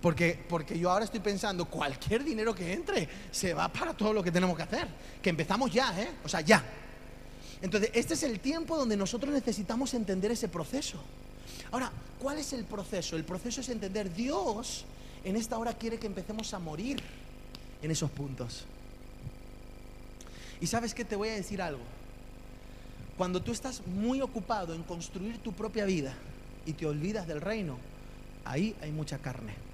Porque, porque yo ahora estoy pensando, cualquier dinero que entre se va para todo lo que tenemos que hacer. Que empezamos ya, ¿eh? O sea, ya. Entonces, este es el tiempo donde nosotros necesitamos entender ese proceso. Ahora, ¿cuál es el proceso? El proceso es entender, Dios en esta hora quiere que empecemos a morir en esos puntos. Y sabes que te voy a decir algo. Cuando tú estás muy ocupado en construir tu propia vida y te olvidas del reino, ahí hay mucha carne.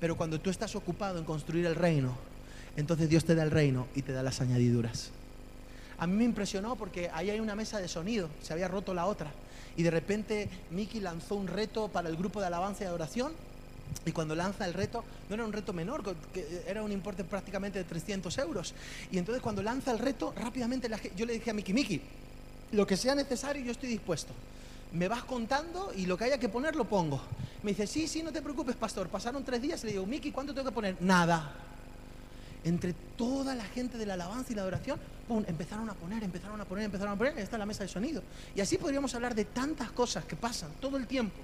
Pero cuando tú estás ocupado en construir el reino, entonces Dios te da el reino y te da las añadiduras. A mí me impresionó porque ahí hay una mesa de sonido, se había roto la otra. Y de repente Miki lanzó un reto para el grupo de alabanza y adoración. Y cuando lanza el reto, no era un reto menor, era un importe prácticamente de 300 euros. Y entonces cuando lanza el reto, rápidamente yo le dije a Miki, Miki, lo que sea necesario yo estoy dispuesto. Me vas contando y lo que haya que poner lo pongo. Me dice, sí, sí, no te preocupes, pastor. Pasaron tres días y le digo, Miki, ¿cuánto tengo que poner? Nada entre toda la gente de la alabanza y la adoración, ¡pum! empezaron a poner, empezaron a poner, empezaron a poner, está la mesa de sonido. Y así podríamos hablar de tantas cosas que pasan todo el tiempo.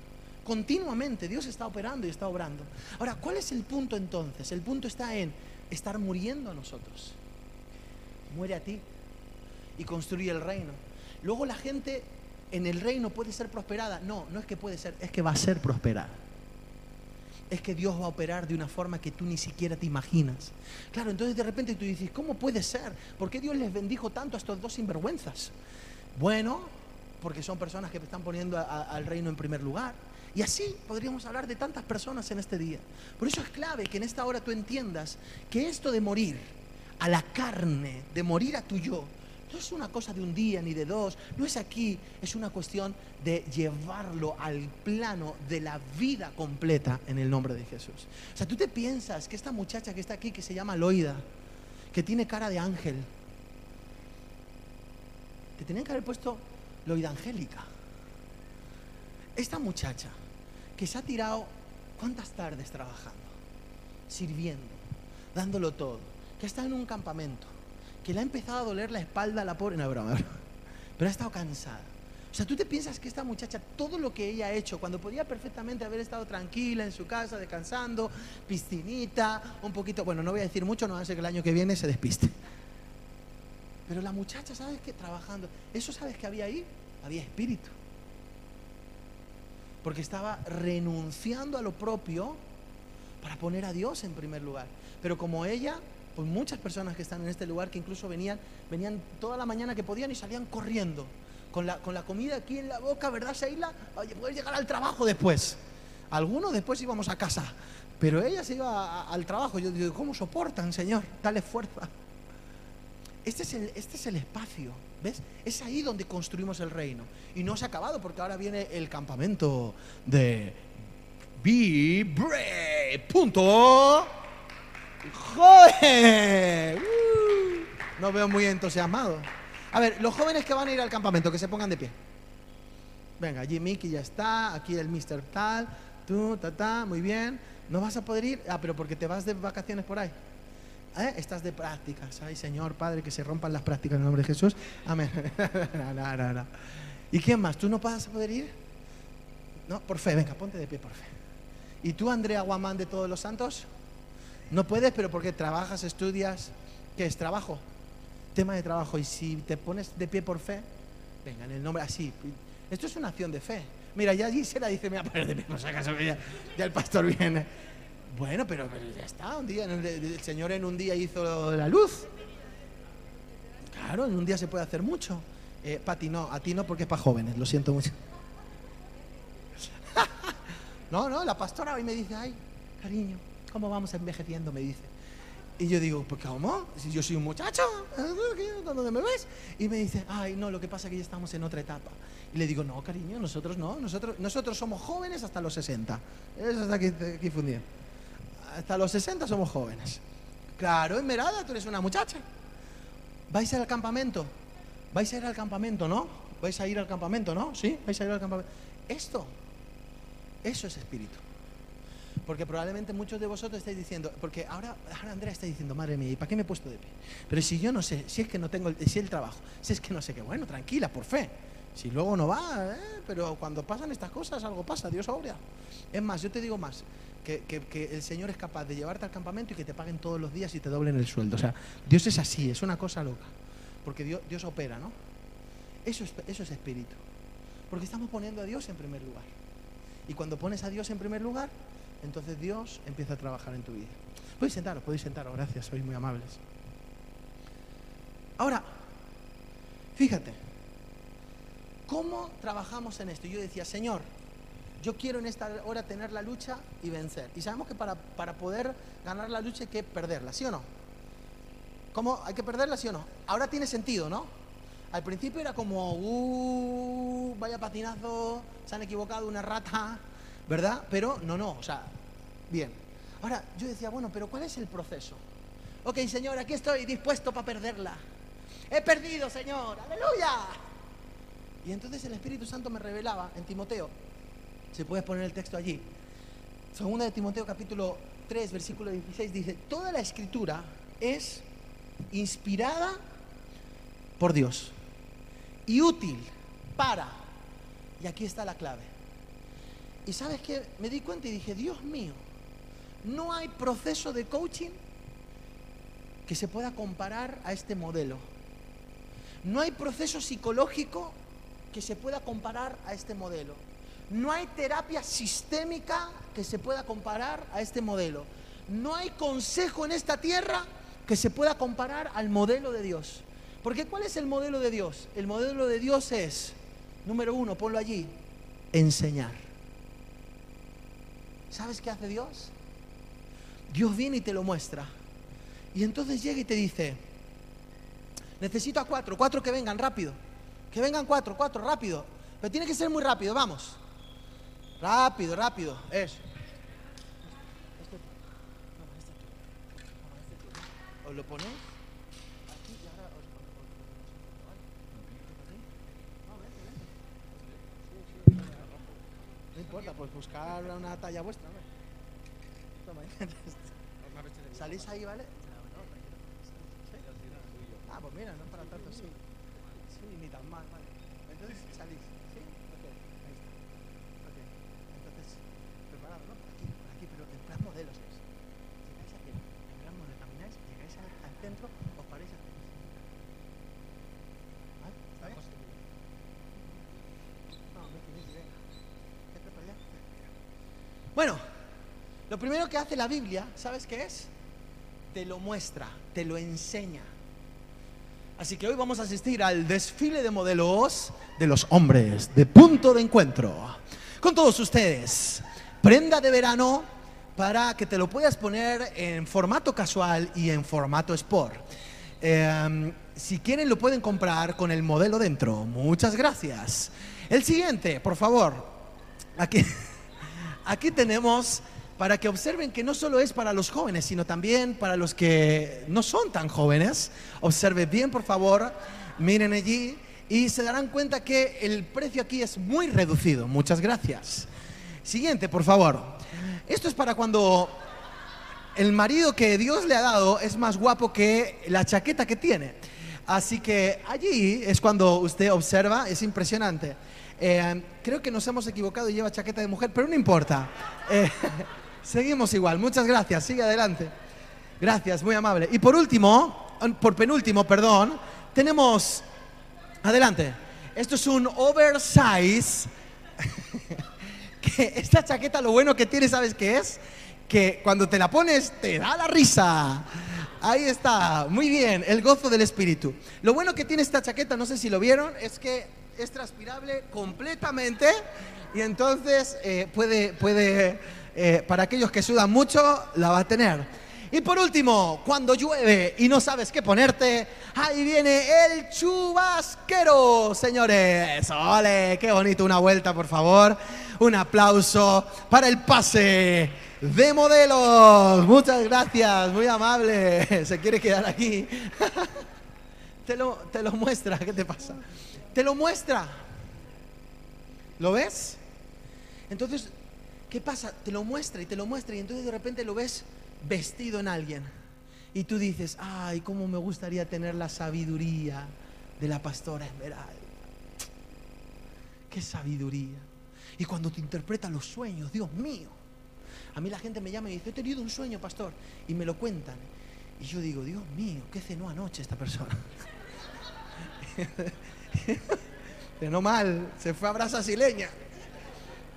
Continuamente Dios está operando y está obrando. Ahora, ¿cuál es el punto entonces? El punto está en estar muriendo a nosotros. Muere a ti y construye el reino. Luego la gente en el reino puede ser prosperada. No, no es que puede ser, es que va a ser prosperada. es que Dios va a operar de una forma que tú ni siquiera te imaginas. Claro, entonces de repente tú dices, ¿cómo puede ser? ¿Por qué Dios les bendijo tanto a estos dos sinvergüenzas? Bueno, porque son personas que están poniendo al reino en primer lugar. Y así podríamos hablar de tantas personas en este día. Por eso es clave que en esta hora tú entiendas que esto de morir a la carne, de morir a tu yo, no es una cosa de un día ni de dos, no es aquí, es una cuestión de llevarlo al plano de la vida completa en el nombre de Jesús. O sea, tú te piensas que esta muchacha que está aquí, que se llama Loida, que tiene cara de ángel, te tenían que haber puesto Loida Angélica. Esta muchacha que se ha tirado cuántas tardes trabajando, sirviendo, dándolo todo, que está en un campamento, que le ha empezado a doler la espalda a la pobre, no broma, pero ha estado cansada. O sea, tú te piensas que esta muchacha, todo lo que ella ha hecho, cuando podía perfectamente haber estado tranquila en su casa, descansando, piscinita, un poquito, bueno, no voy a decir mucho, no ser que el año que viene se despiste. Pero la muchacha, ¿sabes qué? Trabajando. ¿Eso sabes que había ahí? Había espíritu. Porque estaba renunciando a lo propio para poner a Dios en primer lugar. Pero como ella pues muchas personas que están en este lugar que incluso venían, venían toda la mañana que podían y salían corriendo. Con la, con la comida aquí en la boca, ¿verdad, Sheila? Oye, puedes llegar al trabajo después. Algunos después íbamos a casa, pero ella se iba al trabajo. Yo digo, ¿cómo soportan, Señor? Dale fuerza. Este es, el, este es el espacio, ¿ves? Es ahí donde construimos el reino. Y no se ha acabado porque ahora viene el campamento de Be. ¡Joven! Uh, no veo muy entusiasmado. A ver, los jóvenes que van a ir al campamento, que se pongan de pie. Venga, allí Mickey ya está, aquí el Mr. Tal, tú, ta, ta, muy bien. ¿No vas a poder ir? Ah, pero porque te vas de vacaciones por ahí. ¿Eh? Estás de prácticas. Ay, Señor, Padre, que se rompan las prácticas en el nombre de Jesús. Amén. ¿Y quién más? ¿Tú no vas a poder ir? No, por fe, venga, ponte de pie por fe. ¿Y tú, Andrea Guamán de Todos los Santos? No puedes, pero porque trabajas, estudias, ¿qué es trabajo? Tema de trabajo. Y si te pones de pie por fe, venga, en el nombre así. Esto es una acción de fe. Mira, ya Gisela dice, me voy a poner de pie, por si acaso ya, ya el pastor viene. Bueno, pero, ya está, un día, el Señor en un día hizo la luz. Claro, en un día se puede hacer mucho. Eh, Pati, no, a ti no porque es para jóvenes, lo siento mucho. no, no, la pastora hoy me dice, ay, cariño, ¿Cómo vamos envejeciendo? Me dice. Y yo digo, pues ¿cómo? Si yo soy un muchacho, ¿dónde me ves? Y me dice, ay, no, lo que pasa es que ya estamos en otra etapa. Y le digo, no, cariño, nosotros no, nosotros, nosotros somos jóvenes hasta los 60. Eso está aquí, aquí fundido. Hasta los 60 somos jóvenes. Claro, Esmeralda, tú eres una muchacha. ¿Vais al campamento? ¿Vais a ir al campamento, no? ¿Vais a ir al campamento, no? ¿Sí? ¿Vais a ir al campamento? Esto, eso es espíritu. Porque probablemente muchos de vosotros estáis diciendo, porque ahora, Andrea está diciendo, madre mía, ¿y para qué me he puesto de pie? Pero si yo no sé, si es que no tengo, el, si el trabajo, si es que no sé qué, bueno, tranquila, por fe. Si luego no va, ¿eh? pero cuando pasan estas cosas, algo pasa, Dios obra. Es más, yo te digo más, que, que, el Señor es capaz de llevarte al campamento y que te paguen todos los días y te doblen el sueldo. O sea, Dios es así, es una cosa loca. Porque Dios, Dios opera, ¿no? Eso es, eso es espíritu. Porque estamos poniendo a Dios en primer lugar. Y cuando pones a Dios en primer lugar, entonces Dios empieza a trabajar en tu vida. Podéis sentaros, podéis sentaros, gracias, sois muy amables. Ahora, fíjate, ¿cómo trabajamos en esto? Yo decía, Señor, yo quiero en esta hora tener la lucha y vencer. Y sabemos que para, para poder ganar la lucha hay que perderla, ¿sí o no? ¿Cómo? ¿Hay que perderla, sí o no? Ahora tiene sentido, ¿no? Al principio era como, uh, vaya patinazo, se han equivocado una rata, ¿verdad? Pero no, no, o sea, bien. Ahora, yo decía, bueno, pero ¿cuál es el proceso? Ok, Señor, aquí estoy dispuesto para perderla. He perdido, Señor, aleluya. Y entonces el Espíritu Santo me revelaba en Timoteo, si puedes poner el texto allí, segunda de Timoteo capítulo 3, versículo 16, dice, toda la escritura es inspirada por Dios y útil para, y aquí está la clave, y sabes que me di cuenta y dije, Dios mío, no hay proceso de coaching que se pueda comparar a este modelo. No hay proceso psicológico que se pueda comparar a este modelo. No hay terapia sistémica que se pueda comparar a este modelo. No hay consejo en esta tierra que se pueda comparar al modelo de Dios. Porque ¿cuál es el modelo de Dios? El modelo de Dios es, número uno, ponlo allí, enseñar. ¿Sabes qué hace Dios? Dios viene y te lo muestra. Y entonces llega y te dice, necesito a cuatro, cuatro que vengan rápido. Que vengan cuatro, cuatro, rápido. Pero tiene que ser muy rápido, vamos. Rápido, rápido. Eso. ¿Os lo ponéis? Aquí y ahora os No importa, pues buscar una talla vuestra. Toma, ¿Salís ahí, vale? Ah, pues mira, no para tanto, sí. Sí, ni tan mal, vale. Entonces salís, ¿sí? Ok, ahí está. Ok, entonces, preparado, ¿no? Por aquí, por aquí, pero en plan modelos es. Llegáis aquí, en plan modelo, camináis, llegáis al, al centro, os paráis aquí. ¿Vale? ¿Está bien? No, no tenéis idea. Vete para allá. Bueno, lo primero que hace la Biblia, ¿sabes qué es? Te lo muestra, te lo enseña. Así que hoy vamos a asistir al desfile de modelos de los hombres de punto de encuentro. Con todos ustedes, prenda de verano para que te lo puedas poner en formato casual y en formato sport. Eh, si quieren lo pueden comprar con el modelo dentro. Muchas gracias. El siguiente, por favor. Aquí, aquí tenemos para que observen que no solo es para los jóvenes, sino también para los que no son tan jóvenes. Observe bien, por favor, miren allí y se darán cuenta que el precio aquí es muy reducido. Muchas gracias. Siguiente, por favor. Esto es para cuando el marido que Dios le ha dado es más guapo que la chaqueta que tiene. Así que allí es cuando usted observa, es impresionante. Eh, creo que nos hemos equivocado y lleva chaqueta de mujer, pero no importa. Eh, seguimos igual. Muchas gracias. Sigue adelante. Gracias, muy amable. Y por último, por penúltimo, perdón, tenemos. Adelante. Esto es un oversize. que esta chaqueta lo bueno que tiene, ¿sabes qué es? Que cuando te la pones te da la risa. Ahí está, muy bien, el gozo del espíritu. Lo bueno que tiene esta chaqueta, no sé si lo vieron, es que es transpirable completamente y entonces eh, puede, puede eh, para aquellos que sudan mucho, la va a tener. Y por último, cuando llueve y no sabes qué ponerte, ahí viene el chubasquero, señores. ¡Ole! ¡Qué bonito! Una vuelta, por favor. Un aplauso para el pase de modelos. Muchas gracias, muy amable. Se quiere quedar aquí. Te lo, te lo muestra, ¿qué te pasa? Te lo muestra. ¿Lo ves? Entonces, ¿qué pasa? Te lo muestra y te lo muestra y entonces de repente lo ves vestido en alguien. Y tú dices, ay, cómo me gustaría tener la sabiduría de la pastora Esmeralda. Qué sabiduría. Y cuando te interpreta los sueños, Dios mío. A mí la gente me llama y dice, he tenido un sueño, pastor. Y me lo cuentan. Y yo digo, Dios mío, ¿qué cenó anoche esta persona? Cenó mal, se fue a brasa sileña.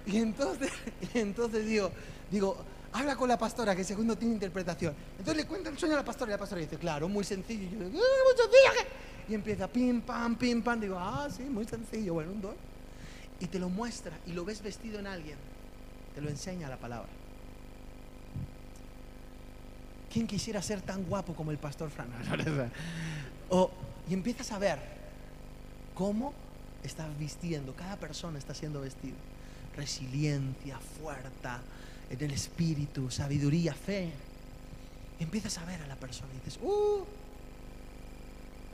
Y entonces, y entonces digo, digo, habla con la pastora que segundo tiene interpretación. Entonces le cuenta el sueño a la pastora y la pastora dice, claro, muy sencillo. Y yo digo, "Ah, muy sencillo. ¿qué?". Y empieza pim, pam, pim, pam. Digo, ah, sí, muy sencillo. Bueno, un don. Y te lo muestra y lo ves vestido en alguien. Te lo enseña la palabra. ¿Quién quisiera ser tan guapo como el pastor Fran? O, y empiezas a ver cómo estás vistiendo, cada persona está siendo vestido. Resiliencia, fuerza, en el espíritu, sabiduría, fe. Empiezas a ver a la persona y dices, ¡uh!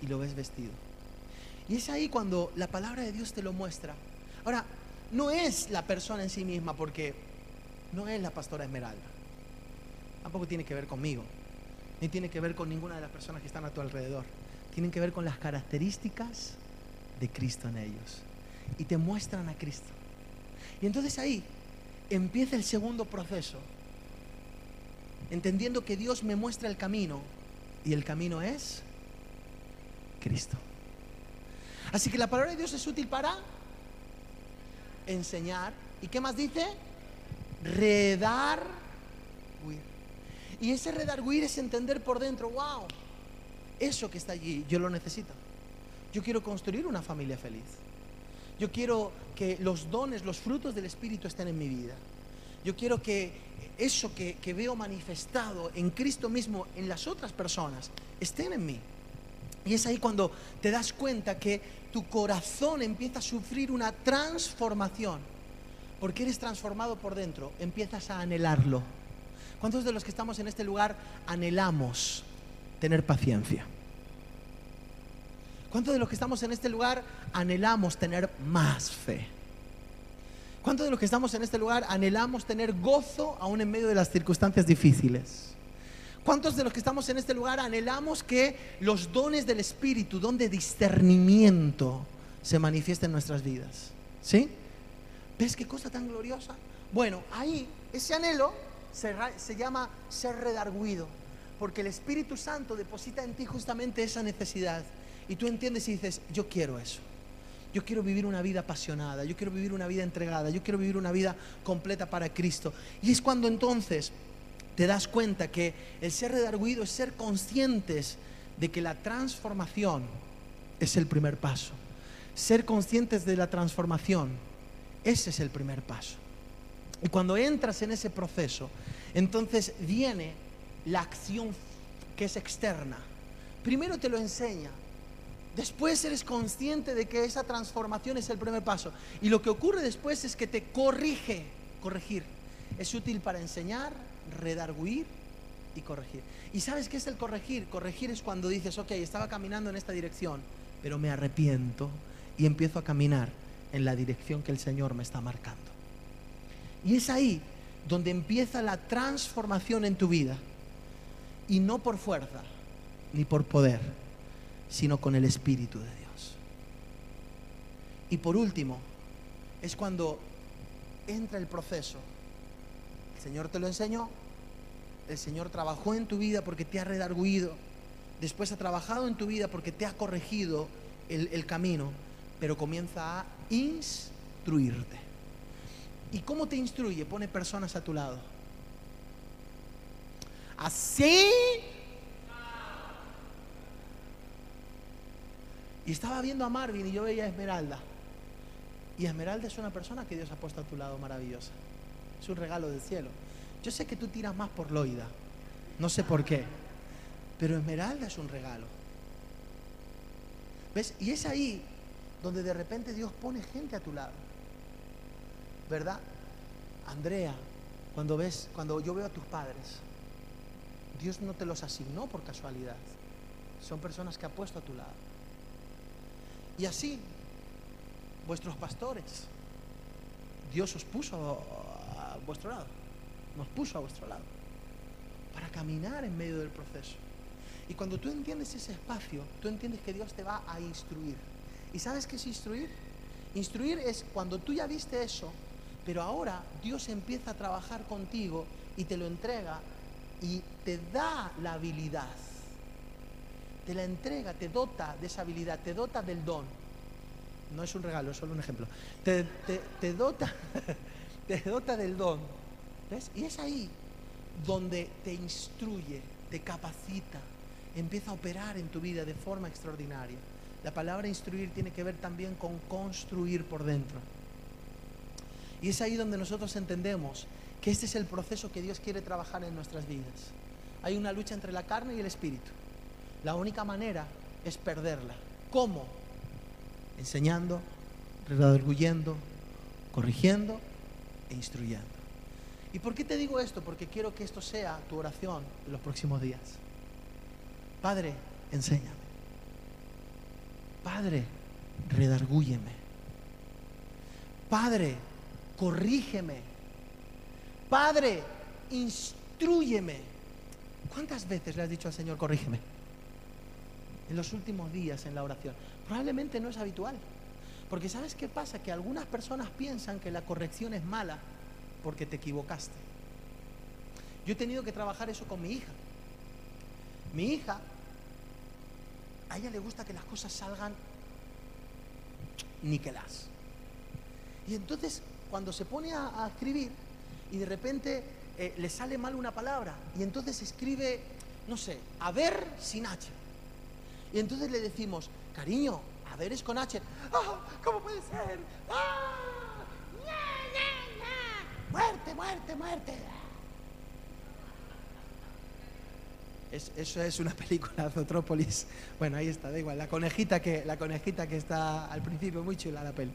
Y lo ves vestido. Y es ahí cuando la palabra de Dios te lo muestra. Ahora, no es la persona en sí misma, porque no es la pastora Esmeralda. Tampoco tiene que ver conmigo, ni tiene que ver con ninguna de las personas que están a tu alrededor. Tienen que ver con las características de Cristo en ellos. Y te muestran a Cristo. Y entonces ahí empieza el segundo proceso. Entendiendo que Dios me muestra el camino. Y el camino es Cristo. Así que la palabra de Dios es útil para enseñar, ¿Y qué más dice? Redarguir. Y ese redarguir es entender por dentro, wow, eso que está allí, yo lo necesito. Yo quiero construir una familia feliz. Yo quiero que los dones, los frutos del Espíritu estén en mi vida. Yo quiero que eso que, veo manifestado en Cristo mismo, en las otras personas, estén en mí. Y es ahí cuando te das cuenta que tu corazón empieza a sufrir una transformación. Porque eres transformado por dentro, empiezas a anhelarlo. ¿Cuántos de los que estamos en este lugar anhelamos tener paciencia? ¿Cuántos de los que estamos en este lugar anhelamos tener más fe? ¿Cuántos de los que estamos en este lugar anhelamos tener gozo aún en medio de las circunstancias difíciles? ¿Cuántos de los que estamos en este lugar anhelamos que los dones del Espíritu, don de discernimiento, se manifiesten en nuestras vidas? ¿Sí? ¿Ves qué cosa tan gloriosa? Bueno, ahí ese anhelo se, se llama ser redarguido, porque el Espíritu Santo deposita en ti justamente esa necesidad. Y tú entiendes y dices, yo quiero eso. Yo quiero vivir una vida apasionada, yo quiero vivir una vida entregada, yo quiero vivir una vida completa para Cristo. Y es cuando entonces te das cuenta que el ser redarguido es ser conscientes de que la transformación es el primer paso. Ser conscientes de la transformación, ese es el primer paso. Y cuando entras en ese proceso, entonces viene la acción que es externa. Primero te lo enseña, después eres consciente de que esa transformación es el primer paso. Y lo que ocurre después es que te corrige, corregir. Es útil para enseñar, redarguir y corregir. ¿Y sabes qué es el corregir? Corregir es cuando dices, ok, estaba caminando en esta dirección, pero me arrepiento y empiezo a caminar en la dirección que el Señor me está marcando. Y es ahí donde empieza la transformación en tu vida. Y no por fuerza, ni por poder, sino con el Espíritu de Dios. Y por último, es cuando entra el proceso Señor te lo enseñó, el Señor trabajó en tu vida porque te ha redarguido, después ha trabajado en tu vida porque te ha corregido el, el camino, pero comienza a instruirte. ¿Y cómo te instruye? Pone personas a tu lado. Así. Y estaba viendo a Marvin y yo veía a Esmeralda. Y Esmeralda es una persona que Dios ha puesto a tu lado maravillosa. Es un regalo del cielo. Yo sé que tú tiras más por Loida. No sé por qué. Pero Esmeralda es un regalo. ¿Ves? Y es ahí donde de repente Dios pone gente a tu lado. ¿Verdad? Andrea, cuando ves, cuando yo veo a tus padres, Dios no te los asignó por casualidad. Son personas que ha puesto a tu lado. Y así, vuestros pastores, Dios os puso vuestro lado, nos puso a vuestro lado, para caminar en medio del proceso. Y cuando tú entiendes ese espacio, tú entiendes que Dios te va a instruir. ¿Y sabes qué es instruir? Instruir es cuando tú ya viste eso, pero ahora Dios empieza a trabajar contigo y te lo entrega y te da la habilidad. Te la entrega, te dota de esa habilidad, te dota del don. No es un regalo, es solo un ejemplo. Te, te, te dota te dota del don. ¿Ves? Y es ahí donde te instruye, te capacita, empieza a operar en tu vida de forma extraordinaria. La palabra instruir tiene que ver también con construir por dentro. Y es ahí donde nosotros entendemos que este es el proceso que Dios quiere trabajar en nuestras vidas. Hay una lucha entre la carne y el espíritu. La única manera es perderla. ¿Cómo? Enseñando, redarguyendo, corrigiendo e instruyendo. ¿Y por qué te digo esto? Porque quiero que esto sea tu oración en los próximos días. Padre, enséñame. Padre, redargúyeme. Padre, corrígeme. Padre, instruyeme. ¿Cuántas veces le has dicho al Señor, corrígeme? En los últimos días en la oración. Probablemente no es habitual. Porque ¿sabes qué pasa? Que algunas personas piensan que la corrección es mala porque te equivocaste. Yo he tenido que trabajar eso con mi hija. Mi hija, a ella le gusta que las cosas salgan niquelas. Y entonces, cuando se pone a, escribir y de repente eh, le sale mal una palabra y entonces escribe, no sé, a ver sin H. Y entonces le decimos, cariño, a ver es con H. ¡Ah! ¿Cómo puede ser? ¡Ah! ¡Muerte, muerte, muerte! Es- eso es una película, Zotrópolis. Bueno, ahí está, da igual. La conejita que, la conejita que está al principio, muy chula la peli.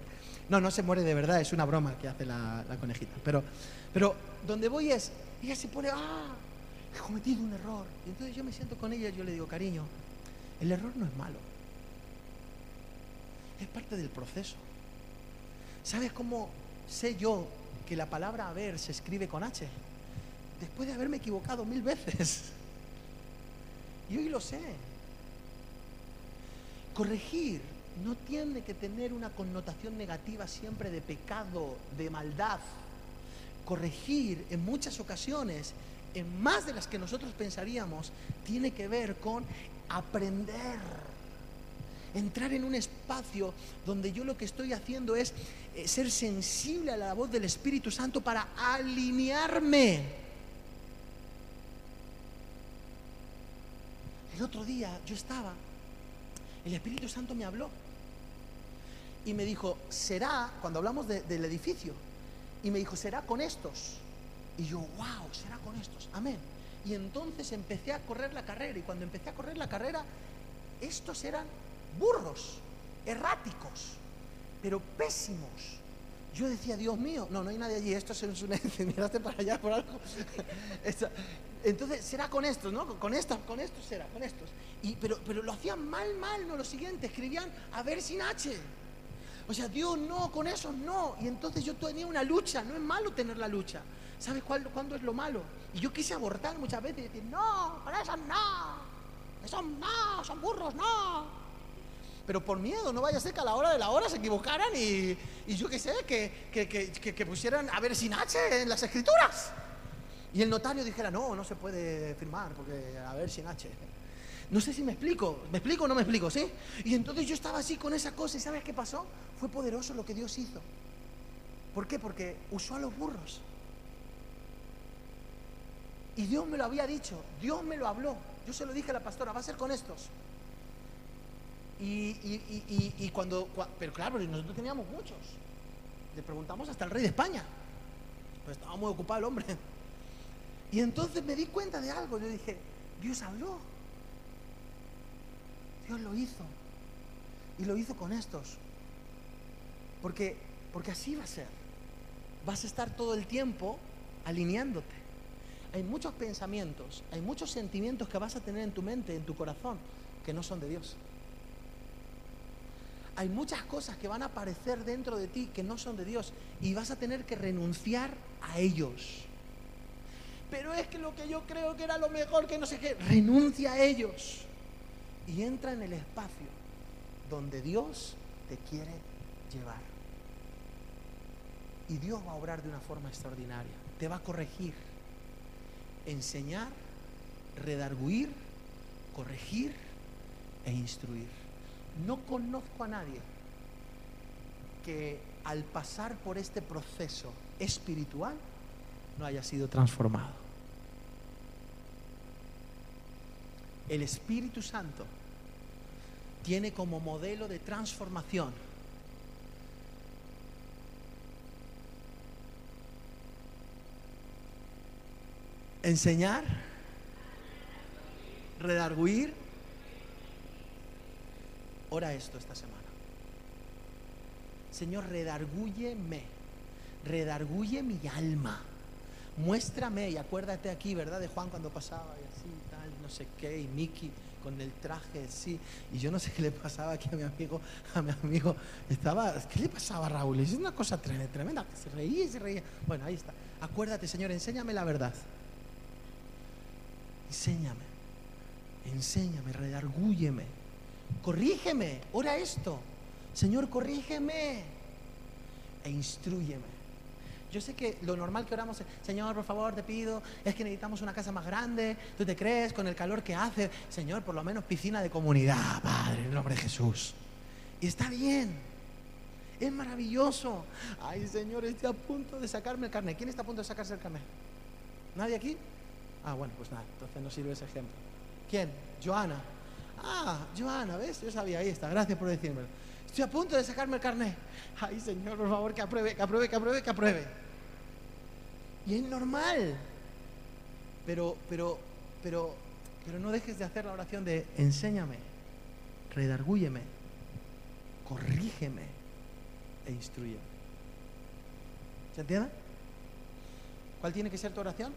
No, no se muere de verdad, es una broma que hace la, la conejita. Pero, pero donde voy es, ella se pone, ah, he cometido un error. Y entonces yo me siento con ella y yo le digo, cariño, el error no es malo. Es parte del proceso. ¿Sabes cómo sé yo que la palabra haber se escribe con H? Después de haberme equivocado mil veces. Y hoy lo sé. Corregir no tiene que tener una connotación negativa siempre de pecado, de maldad. Corregir en muchas ocasiones, en más de las que nosotros pensaríamos, tiene que ver con aprender. Entrar en un espacio donde yo lo que estoy haciendo es eh, ser sensible a la voz del Espíritu Santo para alinearme. El otro día yo estaba, el Espíritu Santo me habló y me dijo, será, cuando hablamos de- del edificio, y me dijo, será con estos. Y yo, wow, será con estos, amén. Y entonces empecé a correr la carrera y cuando empecé a correr la carrera, estos eran burros, erráticos, pero pésimos. Yo decía, Dios mío, no, no hay nadie allí, esto es un... Miraste para allá por algo. Entonces, será con estos, ¿no? Con estas, con estos será, con estos. Y, pero, pero lo hacían mal, mal, no lo siguiente, escribían a ver sin H. O sea, Dios no, con esos no. Y entonces yo tenía una lucha, no es malo tener la lucha. ¿Sabes cuándo es lo malo? Y yo quise abortar muchas veces y decir, no, con esos no, que son no, son burros, no. Pero por miedo, no vaya a ser que a la hora de la hora se equivocaran y, y yo qué sé, que, que- que- que pusieran a ver sin H en las escrituras. Y el notario dijera, no, no se puede firmar porque a ver sin H. No sé si me explico, ¿me explico o no me explico? ¿Sí? Y entonces yo estaba así con esa cosa y ¿sabes qué pasó? Fue poderoso lo que Dios hizo. ¿Por qué? Porque usó a los burros. Y Dios me lo había dicho, Dios me lo habló. Yo se lo dije a la pastora, va a ser con estos. Y, cuando, cua- pero claro, nosotros teníamos muchos. Le preguntamos hasta el rey de España. Pues estaba muy ocupado el hombre. Y entonces me di cuenta de algo. Yo dije, Dios habló. Dios lo hizo. Y lo hizo con estos. Porque, porque así va a ser. Vas a estar todo el tiempo alineándote. Hay muchos pensamientos, hay muchos sentimientos que vas a tener en tu mente, en tu corazón, que no son de Dios. Hay muchas cosas que van a aparecer dentro de ti que no son de Dios y vas a tener que renunciar a ellos. Pero es que lo que yo creo que era lo mejor, que no sé qué, renuncia a ellos y entra en el espacio donde Dios te quiere llevar. Y Dios va a obrar de una forma extraordinaria. Te va a corregir, enseñar, redarguir, corregir e instruir. No conozco a nadie que al pasar por este proceso espiritual no haya sido transformado. El Espíritu Santo tiene como modelo de transformación enseñar, redarguir. Ora esto esta semana. Señor, redargúyeme, redarguye mi alma. Muéstrame, y acuérdate aquí, ¿verdad? De Juan cuando pasaba y así, tal, no sé qué, y Miki con el traje así. Y yo no sé qué le pasaba aquí a mi amigo, a mi amigo. Estaba, ¿qué le pasaba a Raúl? Es una cosa tremenda, tremenda, se reía y se reía. Bueno, ahí está. Acuérdate, Señor, enséñame la verdad. Enséñame, enséñame, redargúyeme, corrígeme, ora esto. Señor, corrígeme e instruyeme. Yo sé que lo normal que oramos es, Señor, por favor, te pido, es que necesitamos una casa más grande, tú te crees con el calor que hace, Señor, por lo menos piscina de comunidad, Padre, en el nombre de Jesús. Y está bien, Es maravilloso. Ay, Señor, estoy a punto de sacarme el carnet. ¿Quién está a punto de sacarse el carnet? ¿Nadie aquí? Ah, bueno, pues nada, entonces no sirve ese ejemplo. ¿Quién? Joana. Ah, Joana, ¿ves? Yo sabía, ahí está, gracias por decírmelo. Estoy a punto de sacarme el carnet. Ay, Señor, por favor, que apruebe, que apruebe, que apruebe, que apruebe. Y es normal. Pero, pero, pero, pero no dejes de hacer la oración de enséñame, redargúyeme, corrígeme e instruyeme. ¿Se entiende? ¿Cuál tiene que ser tu oración?